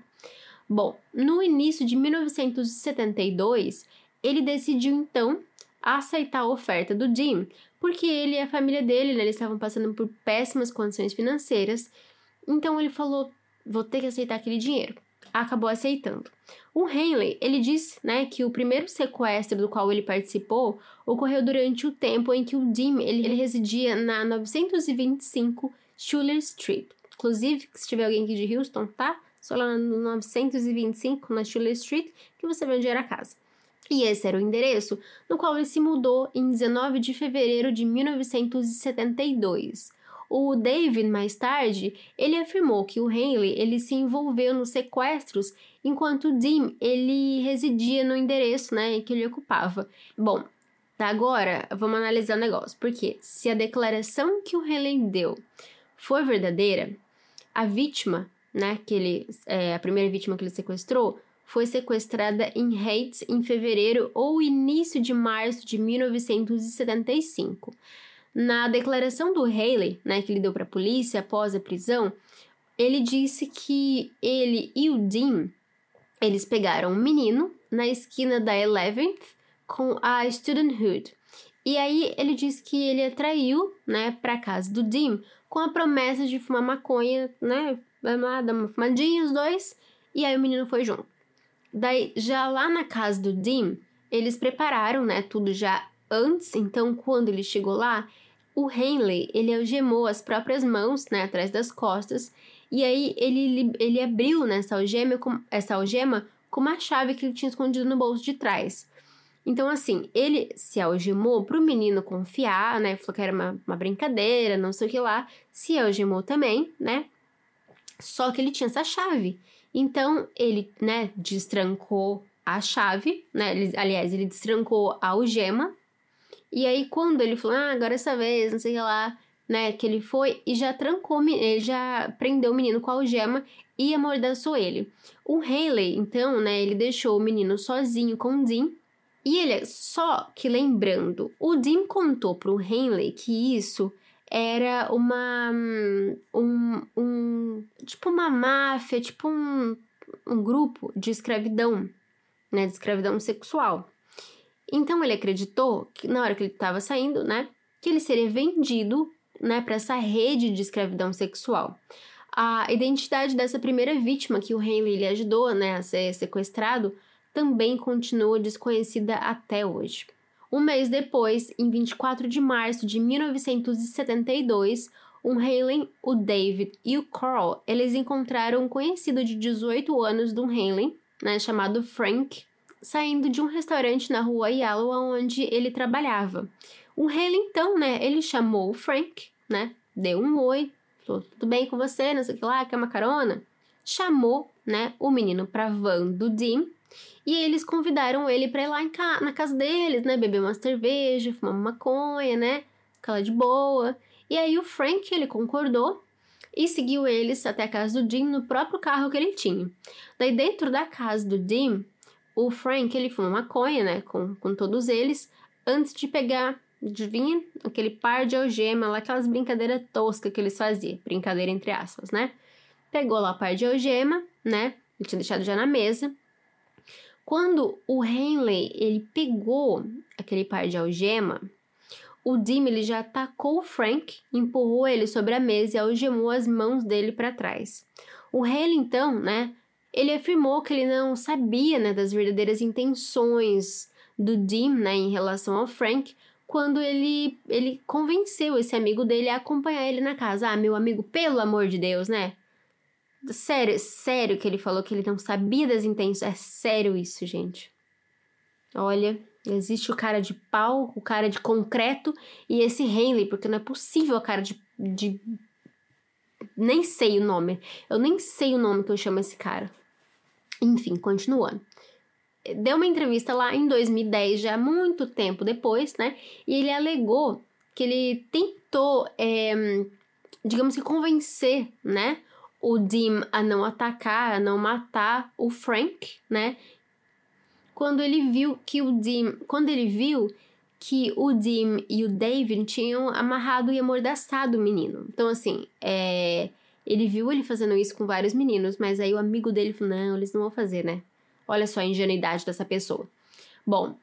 A: Bom, no início de 1972, ele decidiu então aceitar a oferta do Jim, porque ele e a família dele, né, eles estavam passando por péssimas condições financeiras. Então ele falou: "Vou ter que aceitar aquele dinheiro". Acabou aceitando. O Henley, ele disse, né, que o primeiro sequestro do qual ele participou ocorreu durante o tempo em que o Jim, ele, ele residia na 925 Schuller Street. Inclusive, se tiver alguém aqui de Houston, tá? Só lá no 925, na Schuller Street, que você vai onde era a casa. E esse era o endereço no qual ele se mudou em 19 de fevereiro de 1972. O David, mais tarde, ele afirmou que o Henley ele se envolveu nos sequestros enquanto o Dim ele residia no endereço né, que ele ocupava. Bom, agora vamos analisar o negócio, porque se a declaração que o Henley deu for verdadeira, a vítima, né, que ele, é, a primeira vítima que ele sequestrou, foi sequestrada em Heights em fevereiro ou início de março de 1975. Na declaração do Haley, né, que ele deu para a polícia após a prisão, ele disse que ele e o Dean, eles pegaram um menino na esquina da 11th com a Student Hood. E aí ele disse que ele atraiu, né, para casa do Dean com a promessa de fumar maconha, né, dar uma fumadinha os dois, e aí o menino foi junto. Daí, já lá na casa do Dean, eles prepararam, né, tudo já antes, então quando ele chegou lá, o Henley, ele algemou as próprias mãos, né, atrás das costas, e aí ele, ele abriu né, essa, algema com, essa algema com uma chave que ele tinha escondido no bolso de trás. Então, assim, ele se algemou para o menino confiar, né? Falou que era uma, uma brincadeira, não sei o que lá. Se algemou também, né? Só que ele tinha essa chave. Então, ele, né, destrancou a chave, né? Ele, aliás, ele destrancou a algema. E aí, quando ele falou, ah, agora essa vez, não sei o que lá, né, que ele foi e já trancou, ele já prendeu o menino com a algema e amordaçou ele. O Haley, então, né, ele deixou o menino sozinho com o Dean. E ele, só que lembrando, o Dean contou pro Henley que isso era uma. Um, um, tipo uma máfia, tipo um, um grupo de escravidão, né? De escravidão sexual. Então ele acreditou que na hora que ele estava saindo, né? Que ele seria vendido, né? Para essa rede de escravidão sexual. A identidade dessa primeira vítima que o Henley lhe ajudou, né? A ser sequestrado, também continua desconhecida até hoje. Um mês depois, em 24 de março de 1972, o Halen, o David e o Carl, eles encontraram um conhecido de 18 anos do Halen, né, chamado Frank, saindo de um restaurante na rua Yellow onde ele trabalhava. O Halen, então, né, ele chamou o Frank, né, deu um oi, falou, tudo bem com você, não sei o que lá, quer uma carona? Chamou, né, o menino pra van do Dean, e eles convidaram ele para ir lá ca na casa deles, né? Beber uma cerveja, fumar uma maconha, né? Aquela de boa. E aí o Frank, ele concordou e seguiu eles até a casa do Jim no próprio carro que ele tinha. Daí dentro da casa do Jim, o Frank, ele fumou maconha, né? Com, com todos eles, antes de pegar, vir aquele par de algema lá, aquelas brincadeiras toscas que eles faziam. Brincadeira entre aspas, né? Pegou lá o par de algema, né? Ele tinha deixado já na mesa quando o Henley ele pegou aquele par de algema, o Dim ele já atacou o Frank, empurrou ele sobre a mesa e algemou as mãos dele para trás. O Henley então, né, ele afirmou que ele não sabia, né, das verdadeiras intenções do Dim, né, em relação ao Frank, quando ele ele convenceu esse amigo dele a acompanhar ele na casa. Ah, meu amigo, pelo amor de Deus, né? Sério, sério que ele falou que ele não sabia das intenções. É sério isso, gente. Olha, existe o cara de pau, o cara de concreto e esse Henley, porque não é possível a cara de, de nem sei o nome. Eu nem sei o nome que eu chamo esse cara. Enfim, continuando. Deu uma entrevista lá em 2010, já muito tempo depois, né? E ele alegou que ele tentou, é, digamos que, convencer, né? O Dim a não atacar, a não matar o Frank, né? Quando ele viu que o Dim, quando ele viu que o Dim e o David tinham amarrado e amordaçado o menino. Então, assim, é, ele viu ele fazendo isso com vários meninos, mas aí o amigo dele falou: não, eles não vão fazer, né? Olha só a ingenuidade dessa pessoa. Bom,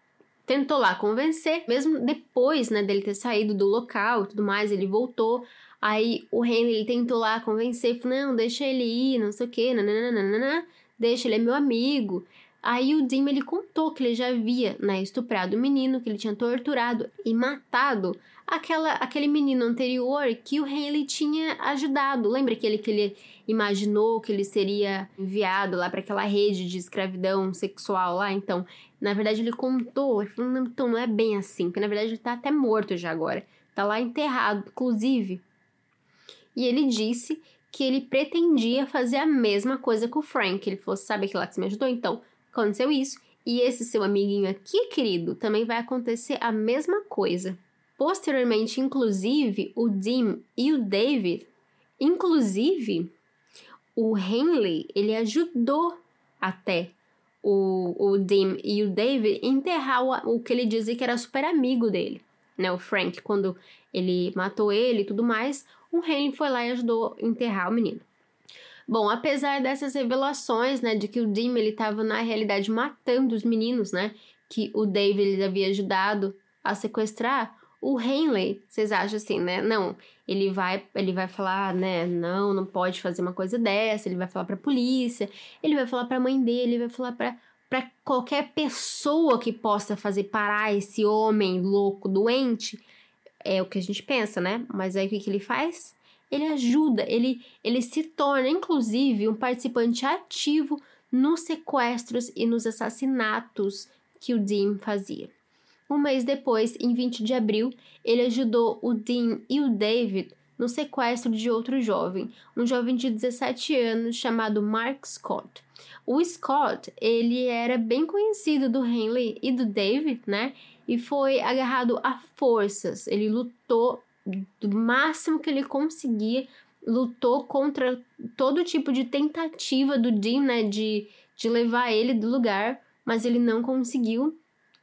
A: tentou lá convencer, mesmo depois, né, dele ter saído do local e tudo mais, ele voltou. Aí o Henry ele tentou lá convencer, falou: não, deixa ele ir, não sei o que, nananana, deixa, ele é meu amigo. Aí o Dim ele contou que ele já havia né, estuprado o menino, que ele tinha torturado e matado aquela, aquele menino anterior que o Henley tinha ajudado. Lembra aquele que ele imaginou que ele seria enviado lá para aquela rede de escravidão sexual lá? Então, na verdade, ele contou, ele falou, então não é bem assim, porque na verdade ele tá até morto já agora. Tá lá enterrado, inclusive. E ele disse que ele pretendia fazer a mesma coisa com o Frank. Ele falou: sabe aquele lá que você me ajudou? Então, aconteceu isso. E esse seu amiguinho aqui, querido, também vai acontecer a mesma coisa. Posteriormente, inclusive, o Dim e o David, inclusive, o Henley, ele ajudou até o, o e o David enterrar o, o que ele dizia que era super amigo dele, né? O Frank, quando ele matou ele e tudo mais, o Henley foi lá e ajudou a enterrar o menino. Bom, apesar dessas revelações, né, de que o Dim ele estava na realidade matando os meninos, né, que o David havia ajudado a sequestrar, o Henley, vocês acham assim, né? Não, ele vai, ele vai falar, né? Não, não pode fazer uma coisa dessa. Ele vai falar para a polícia, ele vai falar para a mãe dele, ele vai falar para para qualquer pessoa que possa fazer parar esse homem louco, doente. É o que a gente pensa, né? Mas aí o que, que ele faz? ele ajuda, ele, ele se torna, inclusive, um participante ativo nos sequestros e nos assassinatos que o Dean fazia. Um mês depois, em 20 de abril, ele ajudou o Dean e o David no sequestro de outro jovem, um jovem de 17 anos chamado Mark Scott. O Scott, ele era bem conhecido do Henley e do David, né? E foi agarrado a forças. Ele lutou do máximo que ele conseguia, lutou contra todo tipo de tentativa do Dean, né, de, de levar ele do lugar, mas ele não conseguiu.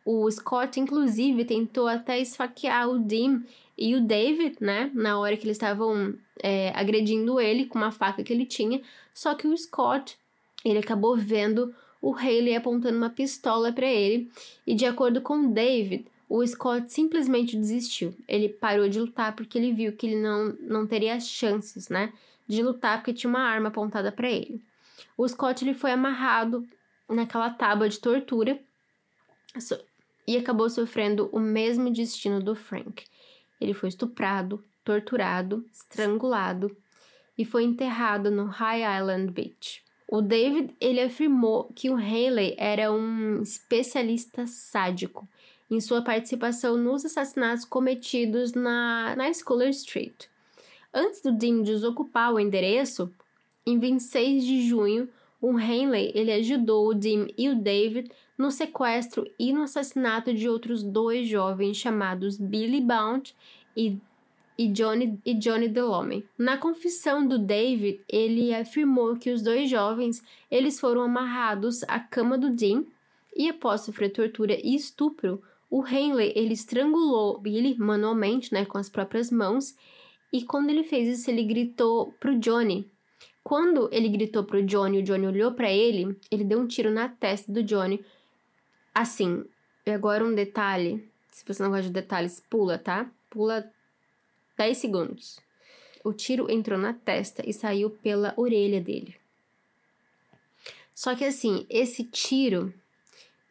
A: O Scott, inclusive, tentou até esfaquear o Dean e o David, né, na hora que eles estavam é, agredindo ele com uma faca que ele tinha, só que o Scott, ele acabou vendo o Haley apontando uma pistola para ele, e de acordo com David, o Scott simplesmente desistiu. Ele parou de lutar porque ele viu que ele não, não teria chances, né? De lutar porque tinha uma arma apontada para ele. O Scott ele foi amarrado naquela tábua de tortura e acabou sofrendo o mesmo destino do Frank. Ele foi estuprado, torturado, estrangulado e foi enterrado no High Island Beach. O David ele afirmou que o Haley era um especialista sádico em sua participação nos assassinatos cometidos na, na Schooler Street. Antes do Dean desocupar o endereço, em 26 de junho, o Henley ele ajudou o Dean e o David no sequestro e no assassinato de outros dois jovens chamados Billy Bound e, e, Johnny, e Johnny Delhomme. Na confissão do David, ele afirmou que os dois jovens eles foram amarrados à cama do Dean e após sofrer tortura e estupro, o Henley, ele estrangulou Billy manualmente, né, com as próprias mãos, e quando ele fez isso, ele gritou pro Johnny. Quando ele gritou pro Johnny, o Johnny olhou para ele, ele deu um tiro na testa do Johnny. Assim, e agora um detalhe, se você não gosta de detalhes, pula, tá? Pula 10 segundos. O tiro entrou na testa e saiu pela orelha dele. Só que assim, esse tiro,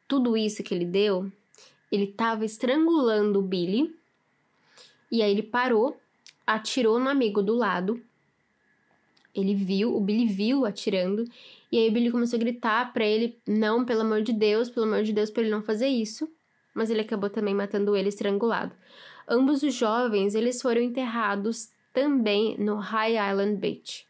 A: tudo isso que ele deu, ele estava estrangulando o Billy. E aí ele parou, atirou no amigo do lado. Ele viu, o Billy viu atirando. E aí o Billy começou a gritar para ele: Não, pelo amor de Deus, pelo amor de Deus, para ele não fazer isso. Mas ele acabou também matando ele estrangulado. Ambos os jovens eles foram enterrados também no High Island Beach.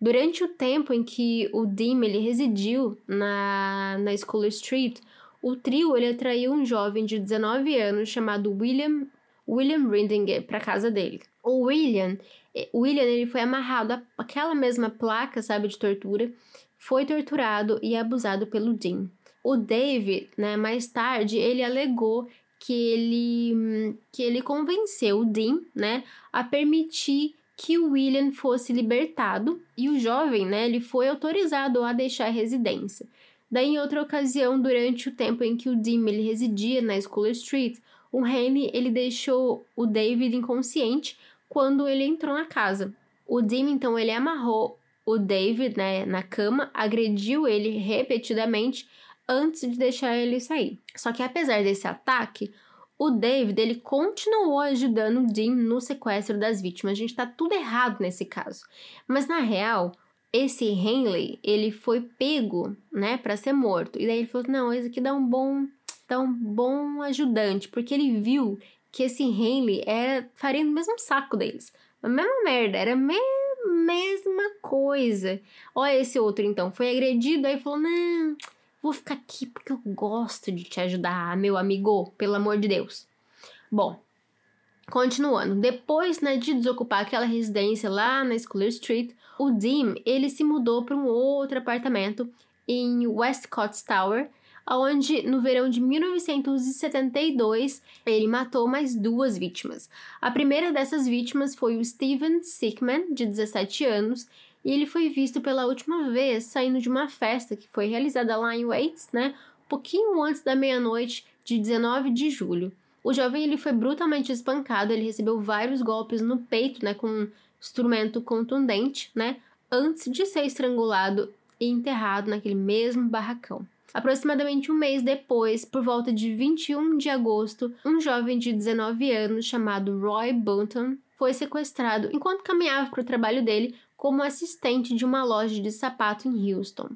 A: Durante o tempo em que o Dim ele residiu na, na School Street, o trio ele atraiu um jovem de 19 anos chamado William William Rindinger para casa dele. O William, eh, William ele foi amarrado àquela mesma placa, sabe, de tortura, foi torturado e abusado pelo Dean. O David, né, mais tarde, ele alegou que ele que ele convenceu o Dean, né, a permitir que o William fosse libertado e o jovem, né, ele foi autorizado a deixar a residência. Daí, em outra ocasião, durante o tempo em que o Dean ele residia na Schooler Street, o Henry ele deixou o David inconsciente quando ele entrou na casa. O Dean, então, ele amarrou o David né, na cama, agrediu ele repetidamente antes de deixar ele sair. Só que apesar desse ataque, o David ele continuou ajudando o Dean no sequestro das vítimas. A gente tá tudo errado nesse caso. Mas na real, esse Henley, ele foi pego, né, para ser morto. E daí ele falou: "Não, esse aqui dá um bom, dá um bom ajudante", porque ele viu que esse Henley era faria no mesmo saco deles. A mesma merda, era a mesma coisa. Olha esse outro então, foi agredido aí falou: "Não, vou ficar aqui porque eu gosto de te ajudar, meu amigo, pelo amor de Deus". Bom, Continuando, depois né, de desocupar aquela residência lá na Schooler Street, o Dean ele se mudou para um outro apartamento em Westcott Tower, onde no verão de 1972 ele matou mais duas vítimas. A primeira dessas vítimas foi o Steven Sickman, de 17 anos, e ele foi visto pela última vez saindo de uma festa que foi realizada lá em Waits, né, pouquinho antes da meia-noite de 19 de julho. O jovem ele foi brutalmente espancado, ele recebeu vários golpes no peito, né, com um instrumento contundente, né, antes de ser estrangulado e enterrado naquele mesmo barracão. Aproximadamente um mês depois, por volta de 21 de agosto, um jovem de 19 anos chamado Roy Bunton foi sequestrado enquanto caminhava para o trabalho dele como assistente de uma loja de sapato em Houston.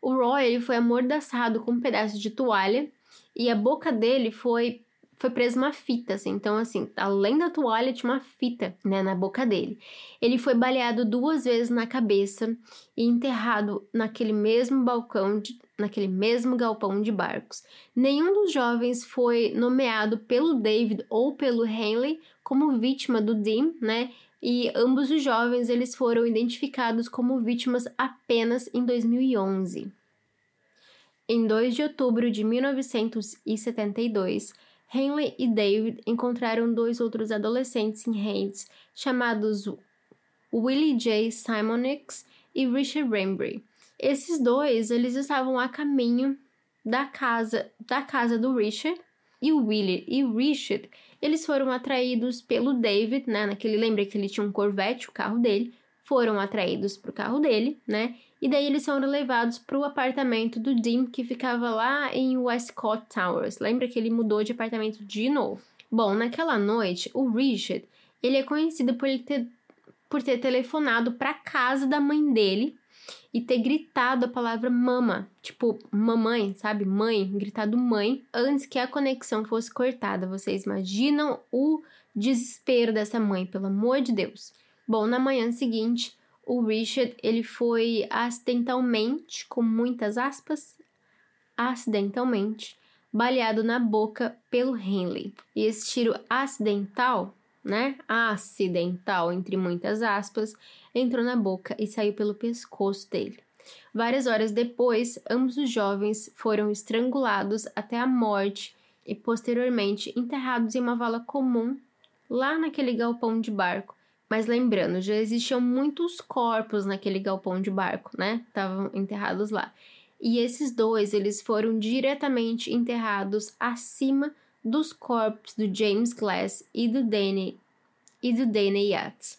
A: O Roy foi amordaçado com um pedaço de toalha e a boca dele foi foi presa uma fita, assim. Então, assim, além da toalha, tinha uma fita, né, na boca dele. Ele foi baleado duas vezes na cabeça e enterrado naquele mesmo balcão, de, naquele mesmo galpão de barcos. Nenhum dos jovens foi nomeado pelo David ou pelo Henley como vítima do Dean, né? E ambos os jovens eles foram identificados como vítimas apenas em 2011. Em 2 de outubro de 1972, Henley e David encontraram dois outros adolescentes em Hayes, chamados Willie J. Simonix e Richard Rembry. Esses dois, eles estavam a caminho da casa da casa do Richard e o Willie e o Richard, eles foram atraídos pelo David, né? Naquele lembra que ele tinha um Corvette, o carro dele, foram atraídos para o carro dele, né? E daí eles foram levados para o apartamento do Dean, que ficava lá em Westcott Towers. Lembra que ele mudou de apartamento de novo? Bom, naquela noite, o Richard, ele é conhecido por, ele ter, por ter telefonado para casa da mãe dele e ter gritado a palavra mama, tipo mamãe, sabe? Mãe, gritado mãe, antes que a conexão fosse cortada. Vocês imaginam o desespero dessa mãe, pelo amor de Deus. Bom, na manhã seguinte, o Richard ele foi acidentalmente, com muitas aspas, acidentalmente, baleado na boca pelo Henley. E esse tiro acidental, né? Acidental, entre muitas aspas, entrou na boca e saiu pelo pescoço dele. Várias horas depois, ambos os jovens foram estrangulados até a morte e posteriormente enterrados em uma vala comum lá naquele galpão de barco mas lembrando, já existiam muitos corpos naquele galpão de barco, né? Estavam enterrados lá. E esses dois, eles foram diretamente enterrados acima dos corpos do James Glass e do Danny e do Danny Yates.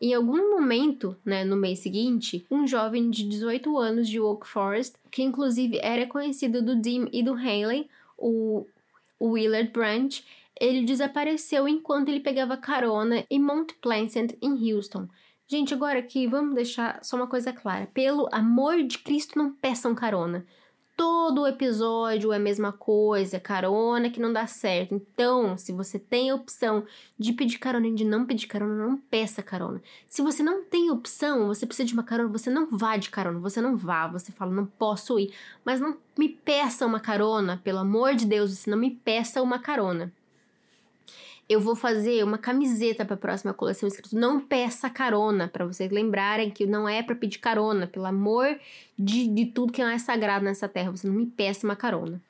A: Em algum momento, né, no mês seguinte, um jovem de 18 anos de Oak Forest, que inclusive era conhecido do Dean e do Haley, o Willard Branch, ele desapareceu enquanto ele pegava carona em Mount Pleasant, em Houston. Gente, agora aqui vamos deixar só uma coisa clara. Pelo amor de Cristo, não peçam carona. Todo episódio é a mesma coisa, carona que não dá certo. Então, se você tem a opção de pedir carona e de não pedir carona, não peça carona. Se você não tem opção, você precisa de uma carona, você não vá de carona, você não vá, você fala, não posso ir. Mas não me peça uma carona, pelo amor de Deus, você não me peça uma carona eu vou fazer uma camiseta para a próxima coleção escrito não peça carona, para vocês lembrarem que não é para pedir carona, pelo amor de, de tudo que não é sagrado nessa terra, você não me peça uma carona.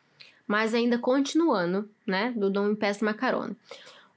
A: Mas ainda continuando, né, do não me peça uma carona.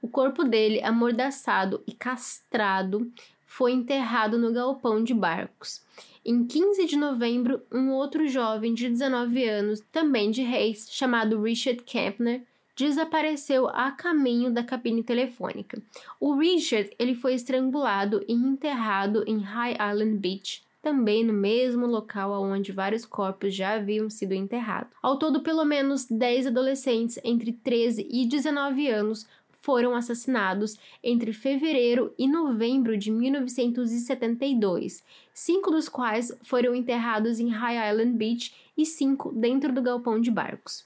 A: O corpo dele, amordaçado e castrado, foi enterrado no galpão de barcos. Em 15 de novembro, um outro jovem de 19 anos, também de Reis, chamado Richard Kempner, desapareceu a caminho da cabine telefônica. O Richard ele foi estrangulado e enterrado em High Island Beach, também no mesmo local onde vários corpos já haviam sido enterrados. Ao todo, pelo menos 10 adolescentes entre 13 e 19 anos foram assassinados entre fevereiro e novembro de 1972, cinco dos quais foram enterrados em High Island Beach e cinco dentro do galpão de barcos.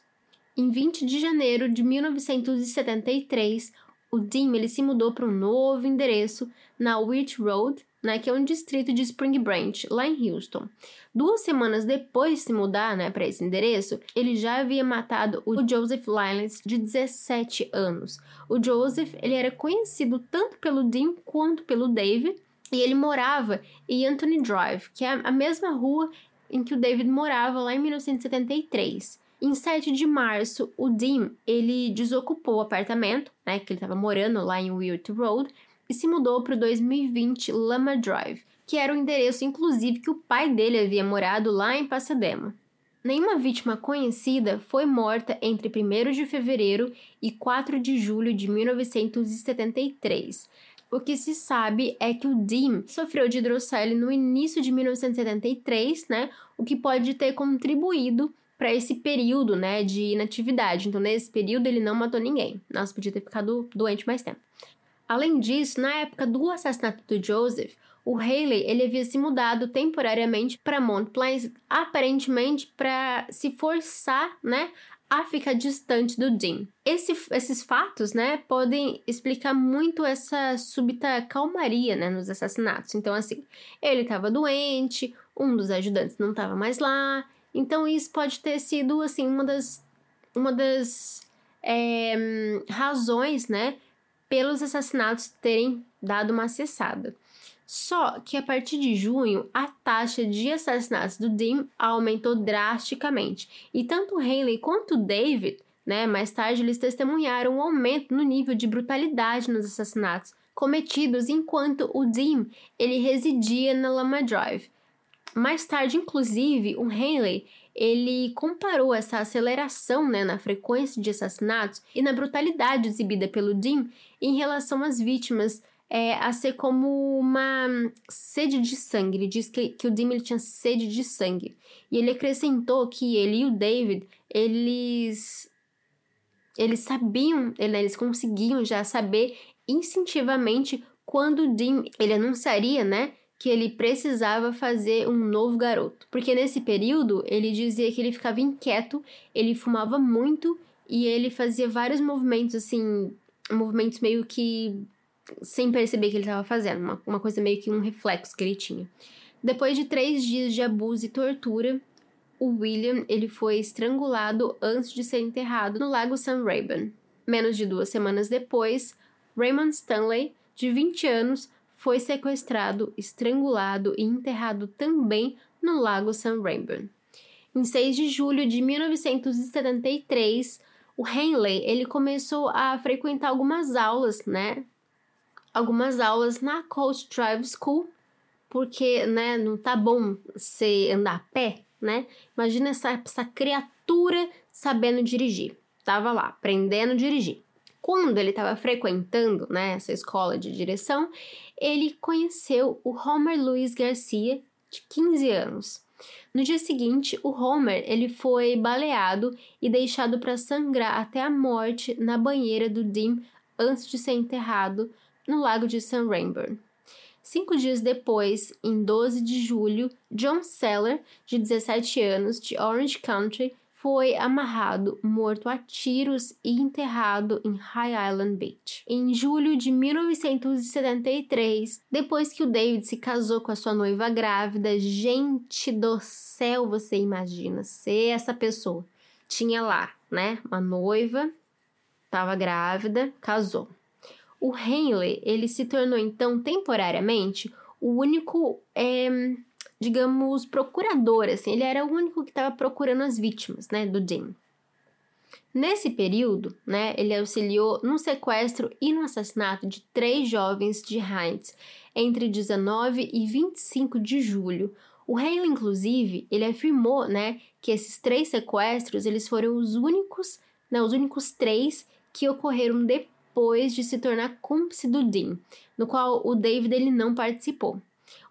A: Em 20 de janeiro de 1973, o Dim ele se mudou para um novo endereço na Wheat Road, né, que é um distrito de Spring Branch, lá em Houston. Duas semanas depois de se mudar né, para esse endereço, ele já havia matado o Joseph Lyons, de 17 anos. O Joseph ele era conhecido tanto pelo Dean quanto pelo David, e ele morava em Anthony Drive, que é a mesma rua em que o David morava lá em 1973. Em 7 de março, o Dean ele desocupou o apartamento, né, que ele estava morando lá em Wirt Road, e se mudou para o 2020 Lama Drive, que era o endereço inclusive que o pai dele havia morado lá em Pasadena. Nenhuma vítima conhecida foi morta entre 1 de fevereiro e 4 de julho de 1973. O que se sabe é que o Dean sofreu de hidrocele no início de 1973, né? O que pode ter contribuído para esse período, né, de inatividade. Então, nesse período, ele não matou ninguém. Nossa, podia ter ficado doente mais tempo. Além disso, na época do assassinato do Joseph, o Haley ele havia se mudado temporariamente para Mont Plains, aparentemente para se forçar, né, a ficar distante do Dean. Esse, esses fatos, né, podem explicar muito essa súbita calmaria, né, nos assassinatos. Então, assim, ele estava doente, um dos ajudantes não estava mais lá, então isso pode ter sido assim uma das, uma das é, razões, né, pelos assassinatos terem dado uma cessada. Só que a partir de junho, a taxa de assassinatos do Dean aumentou drasticamente. E tanto Haley quanto David, né, mais tarde eles testemunharam um aumento no nível de brutalidade nos assassinatos cometidos enquanto o Dean ele residia na Lama Drive. Mais tarde, inclusive, o Henley ele comparou essa aceleração né, na frequência de assassinatos e na brutalidade exibida pelo Dean em relação às vítimas é, a ser como uma sede de sangue. Ele diz que, que o Dean ele tinha sede de sangue. E ele acrescentou que ele e o David, eles, eles sabiam, eles conseguiam já saber instintivamente quando o Dean ele anunciaria, né, que ele precisava fazer um novo garoto. Porque nesse período ele dizia que ele ficava inquieto, ele fumava muito e ele fazia vários movimentos assim, movimentos meio que sem perceber que ele estava fazendo, uma, uma coisa meio que um reflexo que ele tinha. Depois de três dias de abuso e tortura, o William ele foi estrangulado antes de ser enterrado no Lago San Raven. Menos de duas semanas depois, Raymond Stanley, de 20 anos, foi sequestrado, estrangulado e enterrado também no Lago San Rembrandt. Em 6 de julho de 1973, o Henley ele começou a frequentar algumas aulas, né? Algumas aulas na Coast Drive School, porque, né, não tá bom você andar a pé, né? Imagina essa, essa criatura sabendo dirigir. Tava lá, aprendendo a dirigir. Quando ele estava frequentando né, essa escola de direção, ele conheceu o Homer Luiz Garcia, de 15 anos. No dia seguinte, o Homer ele foi baleado e deixado para sangrar até a morte na banheira do Dim antes de ser enterrado no lago de San Rainbow. Cinco dias depois, em 12 de julho, John Seller, de 17 anos, de Orange County, foi amarrado, morto a tiros e enterrado em High Island Beach. Em julho de 1973, depois que o David se casou com a sua noiva grávida, gente do céu, você imagina ser essa pessoa. Tinha lá, né, uma noiva, estava grávida, casou. O Henley, ele se tornou então temporariamente o único é, digamos, procurador, assim, ele era o único que estava procurando as vítimas, né, do Jim. Nesse período, né, ele auxiliou no sequestro e no assassinato de três jovens de Heinz entre 19 e 25 de julho. O Hale, inclusive, ele afirmou, né, que esses três sequestros eles foram os únicos, né, os únicos três que ocorreram depois de se tornar cúmplice do Dean, no qual o David ele não participou.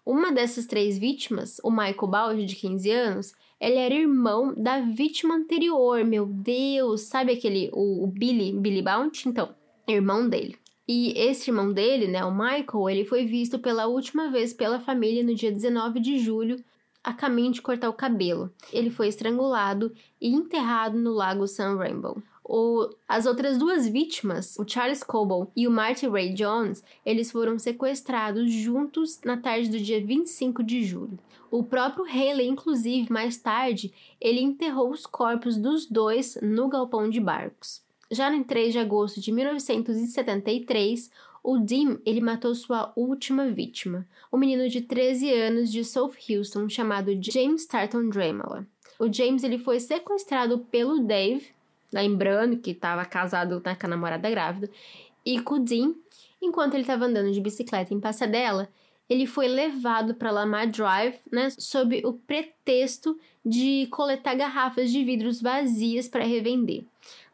A: Uma dessas três vítimas, o Michael Bauer, de 15 anos, ele era irmão da vítima anterior, meu Deus, sabe aquele, o, o Billy, Billy Bounty? Então, irmão dele. E esse irmão dele, né, o Michael, ele foi visto pela última vez pela família no dia 19 de julho, a caminho de cortar o cabelo. Ele foi estrangulado e enterrado no lago San Rainbow. O, as outras duas vítimas, o Charles Coble e o Marty Ray Jones, eles foram sequestrados juntos na tarde do dia 25 de julho. O próprio Haley, inclusive, mais tarde, ele enterrou os corpos dos dois no galpão de barcos. Já no 3 de agosto de 1973, o Dean ele matou sua última vítima, um menino de 13 anos de South Houston chamado James Tarton Dremela. O James ele foi sequestrado pelo Dave, lembrando que estava casado né, com a namorada grávida, e com o Dean, enquanto ele estava andando de bicicleta em Passadela, ele foi levado para Lamar Drive, né, sob o pretexto de coletar garrafas de vidros vazias para revender.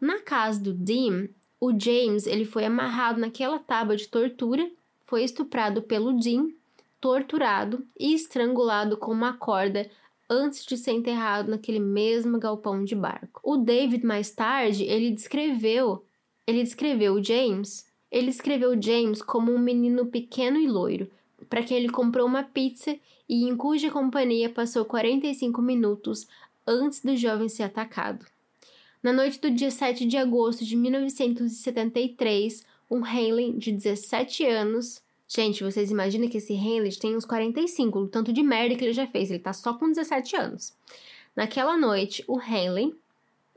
A: Na casa do Dean, o James ele foi amarrado naquela tábua de tortura, foi estuprado pelo Dean, torturado e estrangulado com uma corda antes de ser enterrado naquele mesmo galpão de barco. O David mais tarde, ele descreveu, ele descreveu James, ele descreveu James como um menino pequeno e loiro, para quem ele comprou uma pizza e em cuja companhia passou 45 minutos antes do jovem ser atacado. Na noite do dia 7 de agosto de 1973, um Haley de 17 anos Gente, vocês imaginam que esse Henry tem uns 45, o tanto de merda que ele já fez. Ele tá só com 17 anos. Naquela noite, o Henley,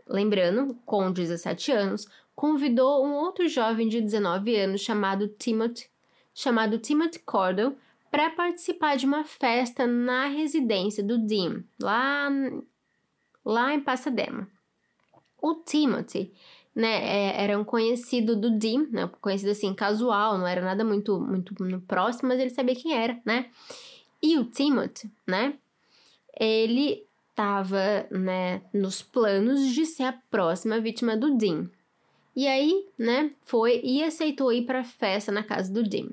A: lembrando, com 17 anos, convidou um outro jovem de 19 anos chamado Timothy, chamado Timothy Cordell, para participar de uma festa na residência do Dean, lá, lá em Pasadena. O Timothy né, é, era um conhecido do Dean, né, conhecido assim, casual, não era nada muito, muito próximo, mas ele sabia quem era, né? E o Timothy, né, ele estava, né, nos planos de ser a próxima vítima do Dean. E aí, né, foi e aceitou ir para a festa na casa do Dean.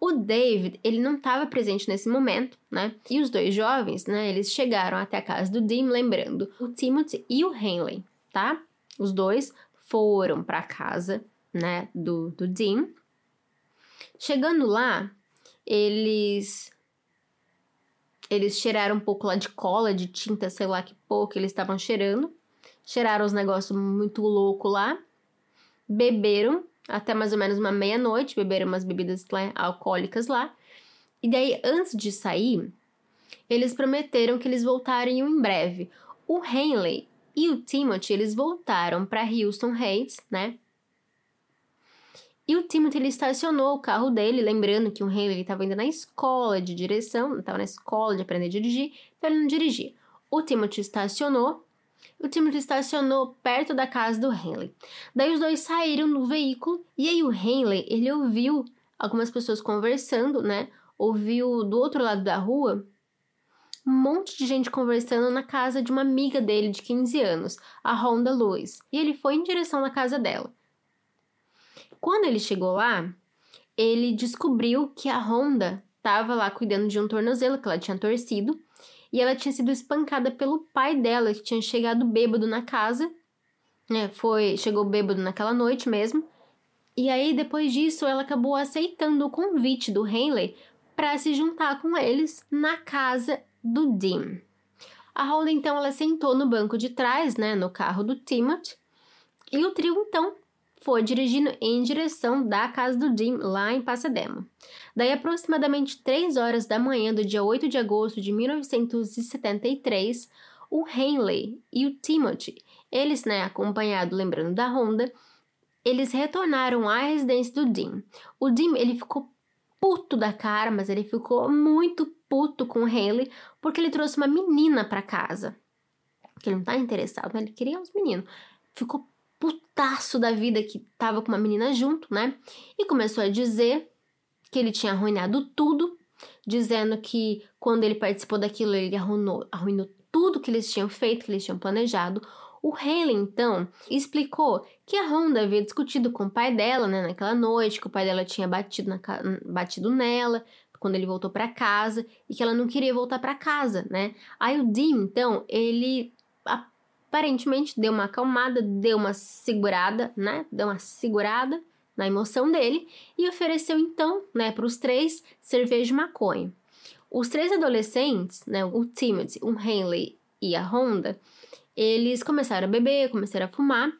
A: O David, ele não estava presente nesse momento, né? E os dois jovens, né, eles chegaram até a casa do Dean, lembrando o Timothy e o Henley, tá? Os dois foram para casa, né, do, do Dean. Chegando lá, eles eles cheiraram um pouco lá de cola, de tinta, sei lá que pouco eles estavam cheirando. Cheiraram os negócios muito louco lá. Beberam até mais ou menos uma meia-noite, beberam umas bebidas né, alcoólicas lá. E daí, antes de sair, eles prometeram que eles voltariam em breve. O Henley, e o Timothy, eles voltaram para Houston Heights, né? E o Timothy, ele estacionou o carro dele, lembrando que o Henry estava indo na escola de direção, estava na escola de aprender a dirigir, então ele não dirigia. O Timothy estacionou, o Timothy estacionou perto da casa do Henley. Daí os dois saíram no veículo e aí o Henley, ele ouviu algumas pessoas conversando, né? Ouviu do outro lado da rua um monte de gente conversando na casa de uma amiga dele de 15 anos, a Honda Lewis, e ele foi em direção na casa dela. Quando ele chegou lá, ele descobriu que a Honda estava lá cuidando de um tornozelo que ela tinha torcido e ela tinha sido espancada pelo pai dela, que tinha chegado bêbado na casa, né? Foi, chegou bêbado naquela noite mesmo. E aí depois disso, ela acabou aceitando o convite do Henley para se juntar com eles na casa do Dean. A Honda então ela sentou no banco de trás, né, no carro do Timothy, e o trio então foi dirigindo em direção da casa do Jim, lá em Pasadena. Daí, aproximadamente 3 horas da manhã do dia 8 de agosto de 1973, o Henley e o Timothy, eles, né, acompanhado, lembrando da Honda, eles retornaram à residência do Jim. O Jim, ele ficou puto da cara, mas ele ficou muito puto com o Henley porque ele trouxe uma menina para casa. Que ele não tá interessado, né? Ele queria uns meninos. Ficou putaço da vida que tava com uma menina junto, né? E começou a dizer que ele tinha arruinado tudo, dizendo que quando ele participou daquilo, ele arruinou, arruinou tudo que eles tinham feito, que eles tinham planejado. O Haley, então, explicou que a Honda havia discutido com o pai dela, né, naquela noite, que o pai dela tinha batido, na, batido nela quando ele voltou para casa e que ela não queria voltar para casa, né? Aí o Dean, então, ele aparentemente deu uma acalmada, deu uma segurada, né? Deu uma segurada na emoção dele e ofereceu então, né, para os três cerveja e maconha. Os três adolescentes, né, o Timothy, o Henley e a Honda, eles começaram a beber, começaram a fumar.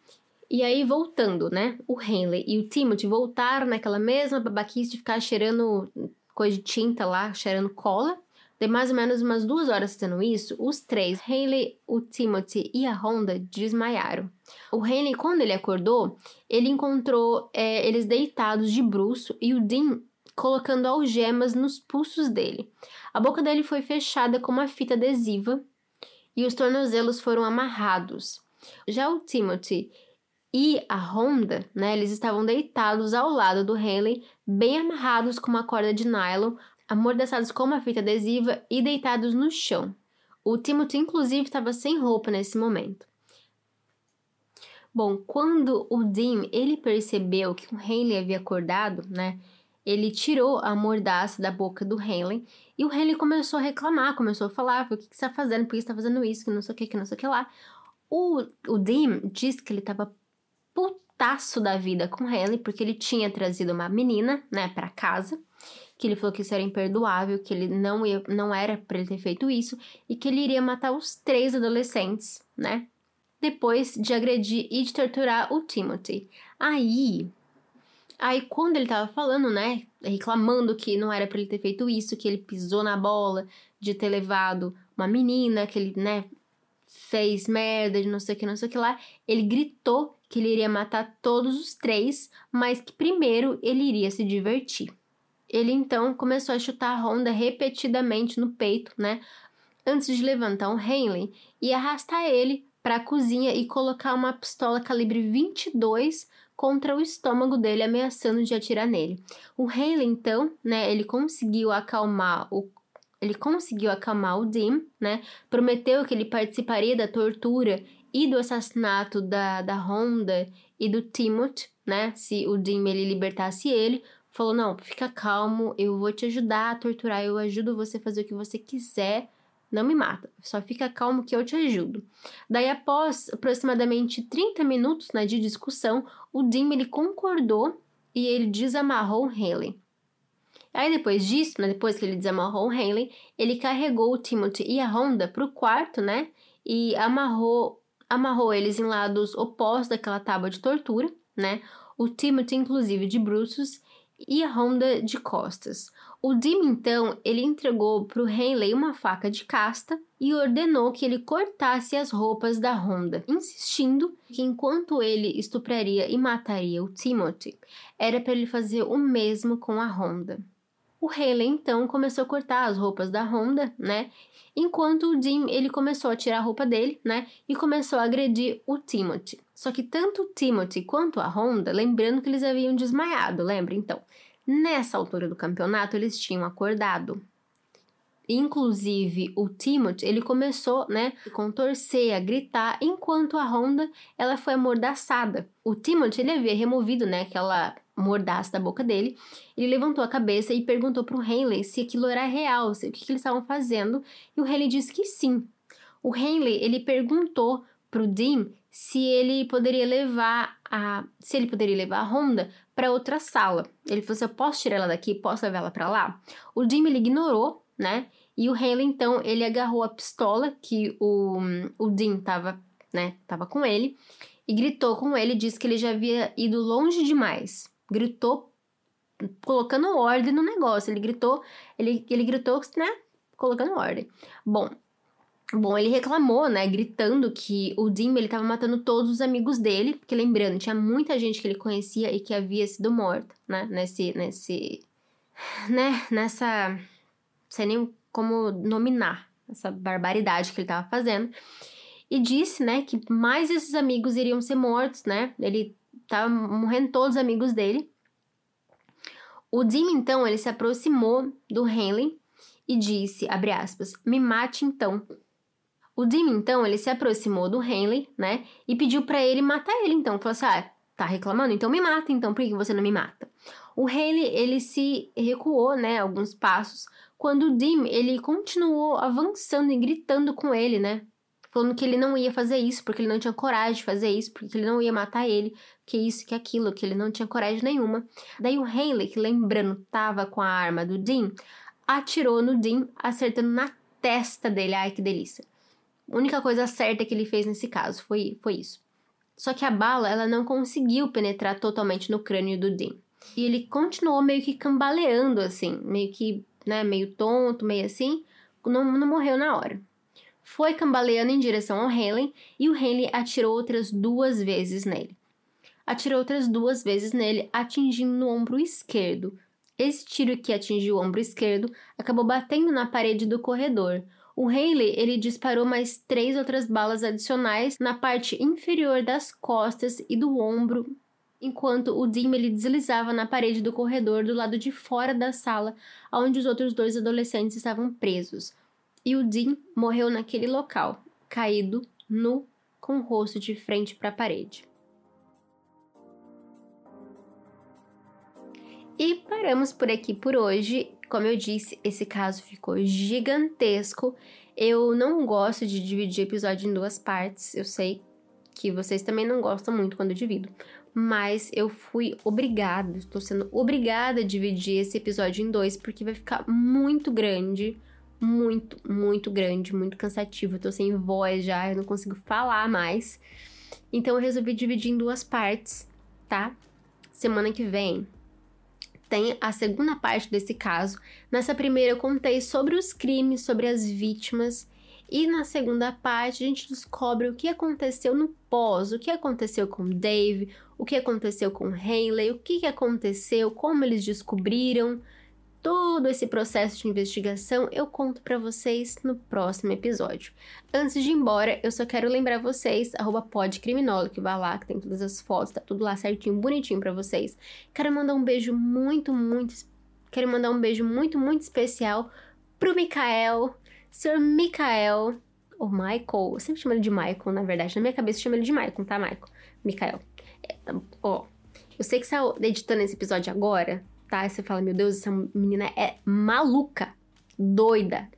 A: E aí, voltando, né? O Henley e o Timothy voltaram naquela mesma babaquice de ficar cheirando coisa de tinta lá, cheirando cola. De mais ou menos umas duas horas fazendo isso, os três, Haley, o Timothy e a Honda, desmaiaram. O Haley, quando ele acordou, ele encontrou é, eles deitados de bruço e o Dean colocando algemas nos pulsos dele. A boca dele foi fechada com uma fita adesiva e os tornozelos foram amarrados. Já o Timothy e a Honda, né, eles estavam deitados ao lado do Haley, bem amarrados com uma corda de nylon, amordaçados com uma fita adesiva e deitados no chão. O Timothy, inclusive, estava sem roupa nesse momento. Bom, quando o Dean ele percebeu que o Henley havia acordado, né? Ele tirou a mordaça da boca do Henley e o Henley começou a reclamar, começou a falar: o que, que você está fazendo? Por que você está fazendo isso? Que não sei o que, que não sei o que lá. O, o Dean disse que ele estava putaço da vida com o Henley porque ele tinha trazido uma menina, né, para casa que ele falou que isso era imperdoável, que ele não, ia, não era para ele ter feito isso e que ele iria matar os três adolescentes, né? Depois de agredir e de torturar o Timothy. Aí, aí quando ele tava falando, né, reclamando que não era para ele ter feito isso, que ele pisou na bola, de ter levado uma menina, que ele, né, fez merda, de não sei o que, não sei o que lá, ele gritou que ele iria matar todos os três, mas que primeiro ele iria se divertir. Ele então começou a chutar a Honda repetidamente no peito, né? Antes de levantar um Henley e arrastar ele para a cozinha e colocar uma pistola calibre 22 contra o estômago dele, ameaçando de atirar nele. O Henley então, né, ele conseguiu acalmar o ele conseguiu acalmar o Dim, né? Prometeu que ele participaria da tortura e do assassinato da, da Honda e do Timothy, né? Se o Dim ele libertasse ele, falou: Não, fica calmo, eu vou te ajudar a torturar, eu ajudo você a fazer o que você quiser, não me mata, só fica calmo que eu te ajudo. Daí, após aproximadamente 30 minutos né, de discussão, o Dim ele concordou e ele desamarrou o Haley. Aí depois disso, né, depois que ele desamarrou o Haley, ele carregou o Timothy e a Honda para o quarto, né? E amarrou, amarrou eles em lados opostos daquela tábua de tortura, né? O Timothy, inclusive, de bruços, e a Honda de costas. O Dim, então, ele entregou para o Henley uma faca de casta e ordenou que ele cortasse as roupas da Honda, insistindo que enquanto ele estupraria e mataria o Timothy, era para ele fazer o mesmo com a Honda. O Haley então começou a cortar as roupas da Honda, né? Enquanto o Jim ele começou a tirar a roupa dele, né? E começou a agredir o Timothy. Só que tanto o Timothy quanto a Honda, lembrando que eles haviam desmaiado, lembra? Então, nessa altura do campeonato eles tinham acordado. Inclusive, o Timothy, ele começou, né, a contorcer, a gritar, enquanto a Honda, ela foi amordaçada. O Timothy, ele havia removido, né, aquela mordaça da boca dele. Ele levantou a cabeça e perguntou para o Henley se aquilo era real, se, o que, que eles estavam fazendo, e o Henley disse que sim. O Henley, ele perguntou para o Dean se ele poderia levar a se ele poderia levar a Honda para outra sala. Ele falou assim: eu posso tirar ela daqui? Posso levar ela para lá? O Jim ele ignorou, né? E o Haley, então, ele agarrou a pistola que o, o Dean tava, né, tava com ele e gritou com ele, disse que ele já havia ido longe demais. Gritou colocando ordem no negócio. Ele gritou, ele, ele gritou, né, colocando ordem. Bom, Bom, ele reclamou, né, gritando que o Dim ele tava matando todos os amigos dele, porque lembrando, tinha muita gente que ele conhecia e que havia sido morta, né, nesse nesse né, nessa sem nem como nominar essa barbaridade que ele tava fazendo. E disse, né, que mais esses amigos iriam ser mortos, né? Ele tava morrendo todos os amigos dele. O Dim então, ele se aproximou do Henley e disse, abre aspas, me mate então. O Dim, então, ele se aproximou do Henley, né? E pediu para ele matar ele, então. Falou assim: ah, tá reclamando? Então me mata, então. Por que você não me mata? O Henley, ele se recuou, né? Alguns passos. Quando o Dim, ele continuou avançando e gritando com ele, né? Falando que ele não ia fazer isso, porque ele não tinha coragem de fazer isso, porque ele não ia matar ele, que isso, que aquilo, que ele não tinha coragem nenhuma. Daí o Henley, que lembrando, tava com a arma do Dim, atirou no Dim, acertando na testa dele. Ai, que delícia. A única coisa certa que ele fez nesse caso foi, foi isso. Só que a bala ela não conseguiu penetrar totalmente no crânio do Dean. E ele continuou meio que cambaleando assim, meio que, né, meio tonto, meio assim, não, não morreu na hora. Foi cambaleando em direção ao Henley e o Henley atirou outras duas vezes nele. Atirou outras duas vezes nele, atingindo no ombro esquerdo. Esse tiro que atingiu o ombro esquerdo acabou batendo na parede do corredor, o Haley ele disparou mais três outras balas adicionais na parte inferior das costas e do ombro, enquanto o Dim ele deslizava na parede do corredor do lado de fora da sala, onde os outros dois adolescentes estavam presos. E o Dim morreu naquele local, caído, nu, com o rosto de frente para a parede. E paramos por aqui por hoje. Como eu disse, esse caso ficou gigantesco. Eu não gosto de dividir episódio em duas partes. Eu sei que vocês também não gostam muito quando eu divido. Mas eu fui obrigada, estou sendo obrigada a dividir esse episódio em dois, porque vai ficar muito grande. Muito, muito grande, muito cansativo. Eu tô sem voz já, eu não consigo falar mais. Então eu resolvi dividir em duas partes, tá? Semana que vem tem a segunda parte desse caso. Nessa primeira eu contei sobre os crimes, sobre as vítimas. E na segunda parte a gente descobre o que aconteceu no pós, o que aconteceu com Dave, o que aconteceu com Haley, o que aconteceu, como eles descobriram, todo esse processo de investigação eu conto para vocês no próximo episódio. Antes de ir embora, eu só quero lembrar vocês, podcriminólogo, que vai lá, que tem todas as fotos, tá tudo lá certinho, bonitinho para vocês. Quero mandar um beijo muito, muito, quero mandar um beijo muito, muito especial pro Mikael, Sr. Mikael, ou Michael, eu sempre chamo ele de Michael, na verdade, na minha cabeça eu chamo ele de Michael, tá, Michael? Mikael. É, tá, ó, eu sei que você tá editando esse episódio agora, tá? E você fala, meu Deus, essa menina é maluca, doida,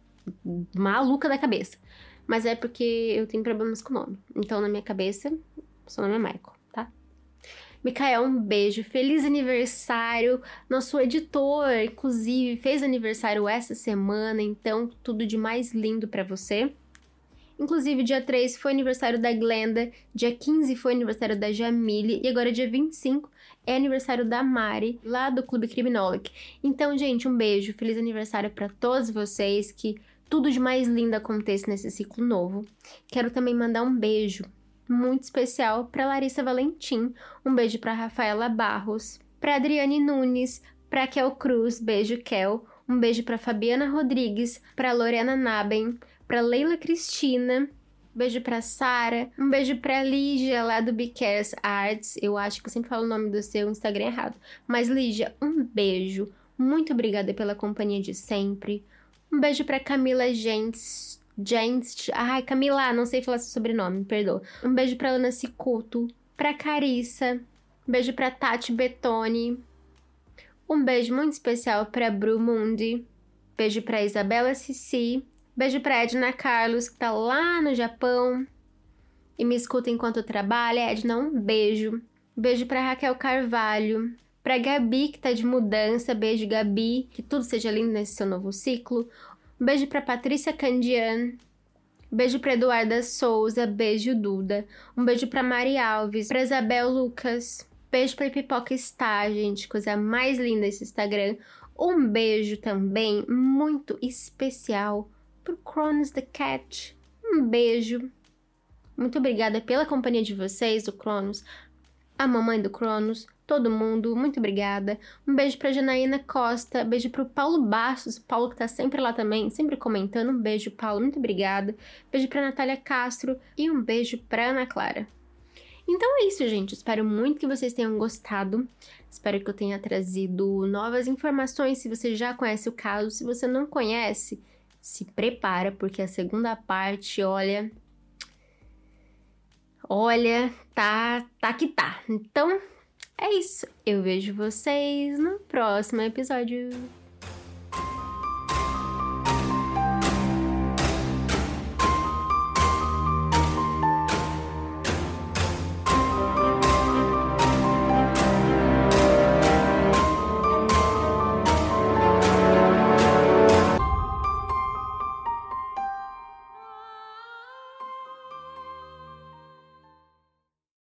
A: maluca da cabeça. Mas é porque eu tenho problemas com o nome. Então, na minha cabeça, seu nome é Michael, tá? Micael, um beijo. Feliz aniversário. Nosso editor, inclusive, fez aniversário essa semana, então tudo de mais lindo para você. Inclusive, dia 3 foi aniversário da Glenda, dia 15 foi aniversário da Jamile e agora dia 25 é aniversário da Mari, lá do Clube Criminolic. Então, gente, um beijo, feliz aniversário para todos vocês, que tudo de mais lindo aconteça nesse ciclo novo. Quero também mandar um beijo muito especial para Larissa Valentim, um beijo para Rafaela Barros, para Adriane Nunes, para Kel Cruz, beijo Kel, um beijo para Fabiana Rodrigues, para Lorena Naben, para Leila Cristina, beijo pra Sara. Um beijo pra Lígia, lá do Bicares Arts. Eu acho que eu sempre falo o nome do seu Instagram errado. Mas, Lígia, um beijo. Muito obrigada pela companhia de sempre. Um beijo pra Camila Gents. Gents. Ai, Camila, não sei falar seu sobrenome, perdoa. Um beijo pra Ana Cicuto. Pra Carissa. Um beijo pra Tati Betoni. Um beijo muito especial pra Bru Mundi. Beijo pra Isabela Cici. Beijo pra Edna Carlos, que tá lá no Japão e me escuta enquanto trabalha. Edna, um beijo. Beijo pra Raquel Carvalho, Pra Gabi, que tá de mudança, beijo, Gabi. Que tudo seja lindo nesse seu novo ciclo. Um beijo pra Patrícia Candian. Beijo pra Eduarda Souza, beijo Duda. Um beijo pra Mari Alves, pra Isabel Lucas. Beijo pra Pipoca Star, gente, coisa mais linda esse Instagram. Um beijo também muito especial pro Cronos the Cat. Um beijo. Muito obrigada pela companhia de vocês, o Cronos, a mamãe do Cronos, todo mundo, muito obrigada. Um beijo pra Janaína Costa, beijo pro Paulo Bastos, Paulo que tá sempre lá também, sempre comentando. Um beijo, Paulo, muito obrigada. Beijo pra Natália Castro e um beijo pra Ana Clara. Então é isso, gente. Espero muito que vocês tenham gostado. Espero que eu tenha trazido novas informações. Se você já conhece o caso, se você não conhece, se prepara, porque a segunda parte, olha. Olha, tá, tá que tá. Então, é isso. Eu vejo vocês no próximo episódio.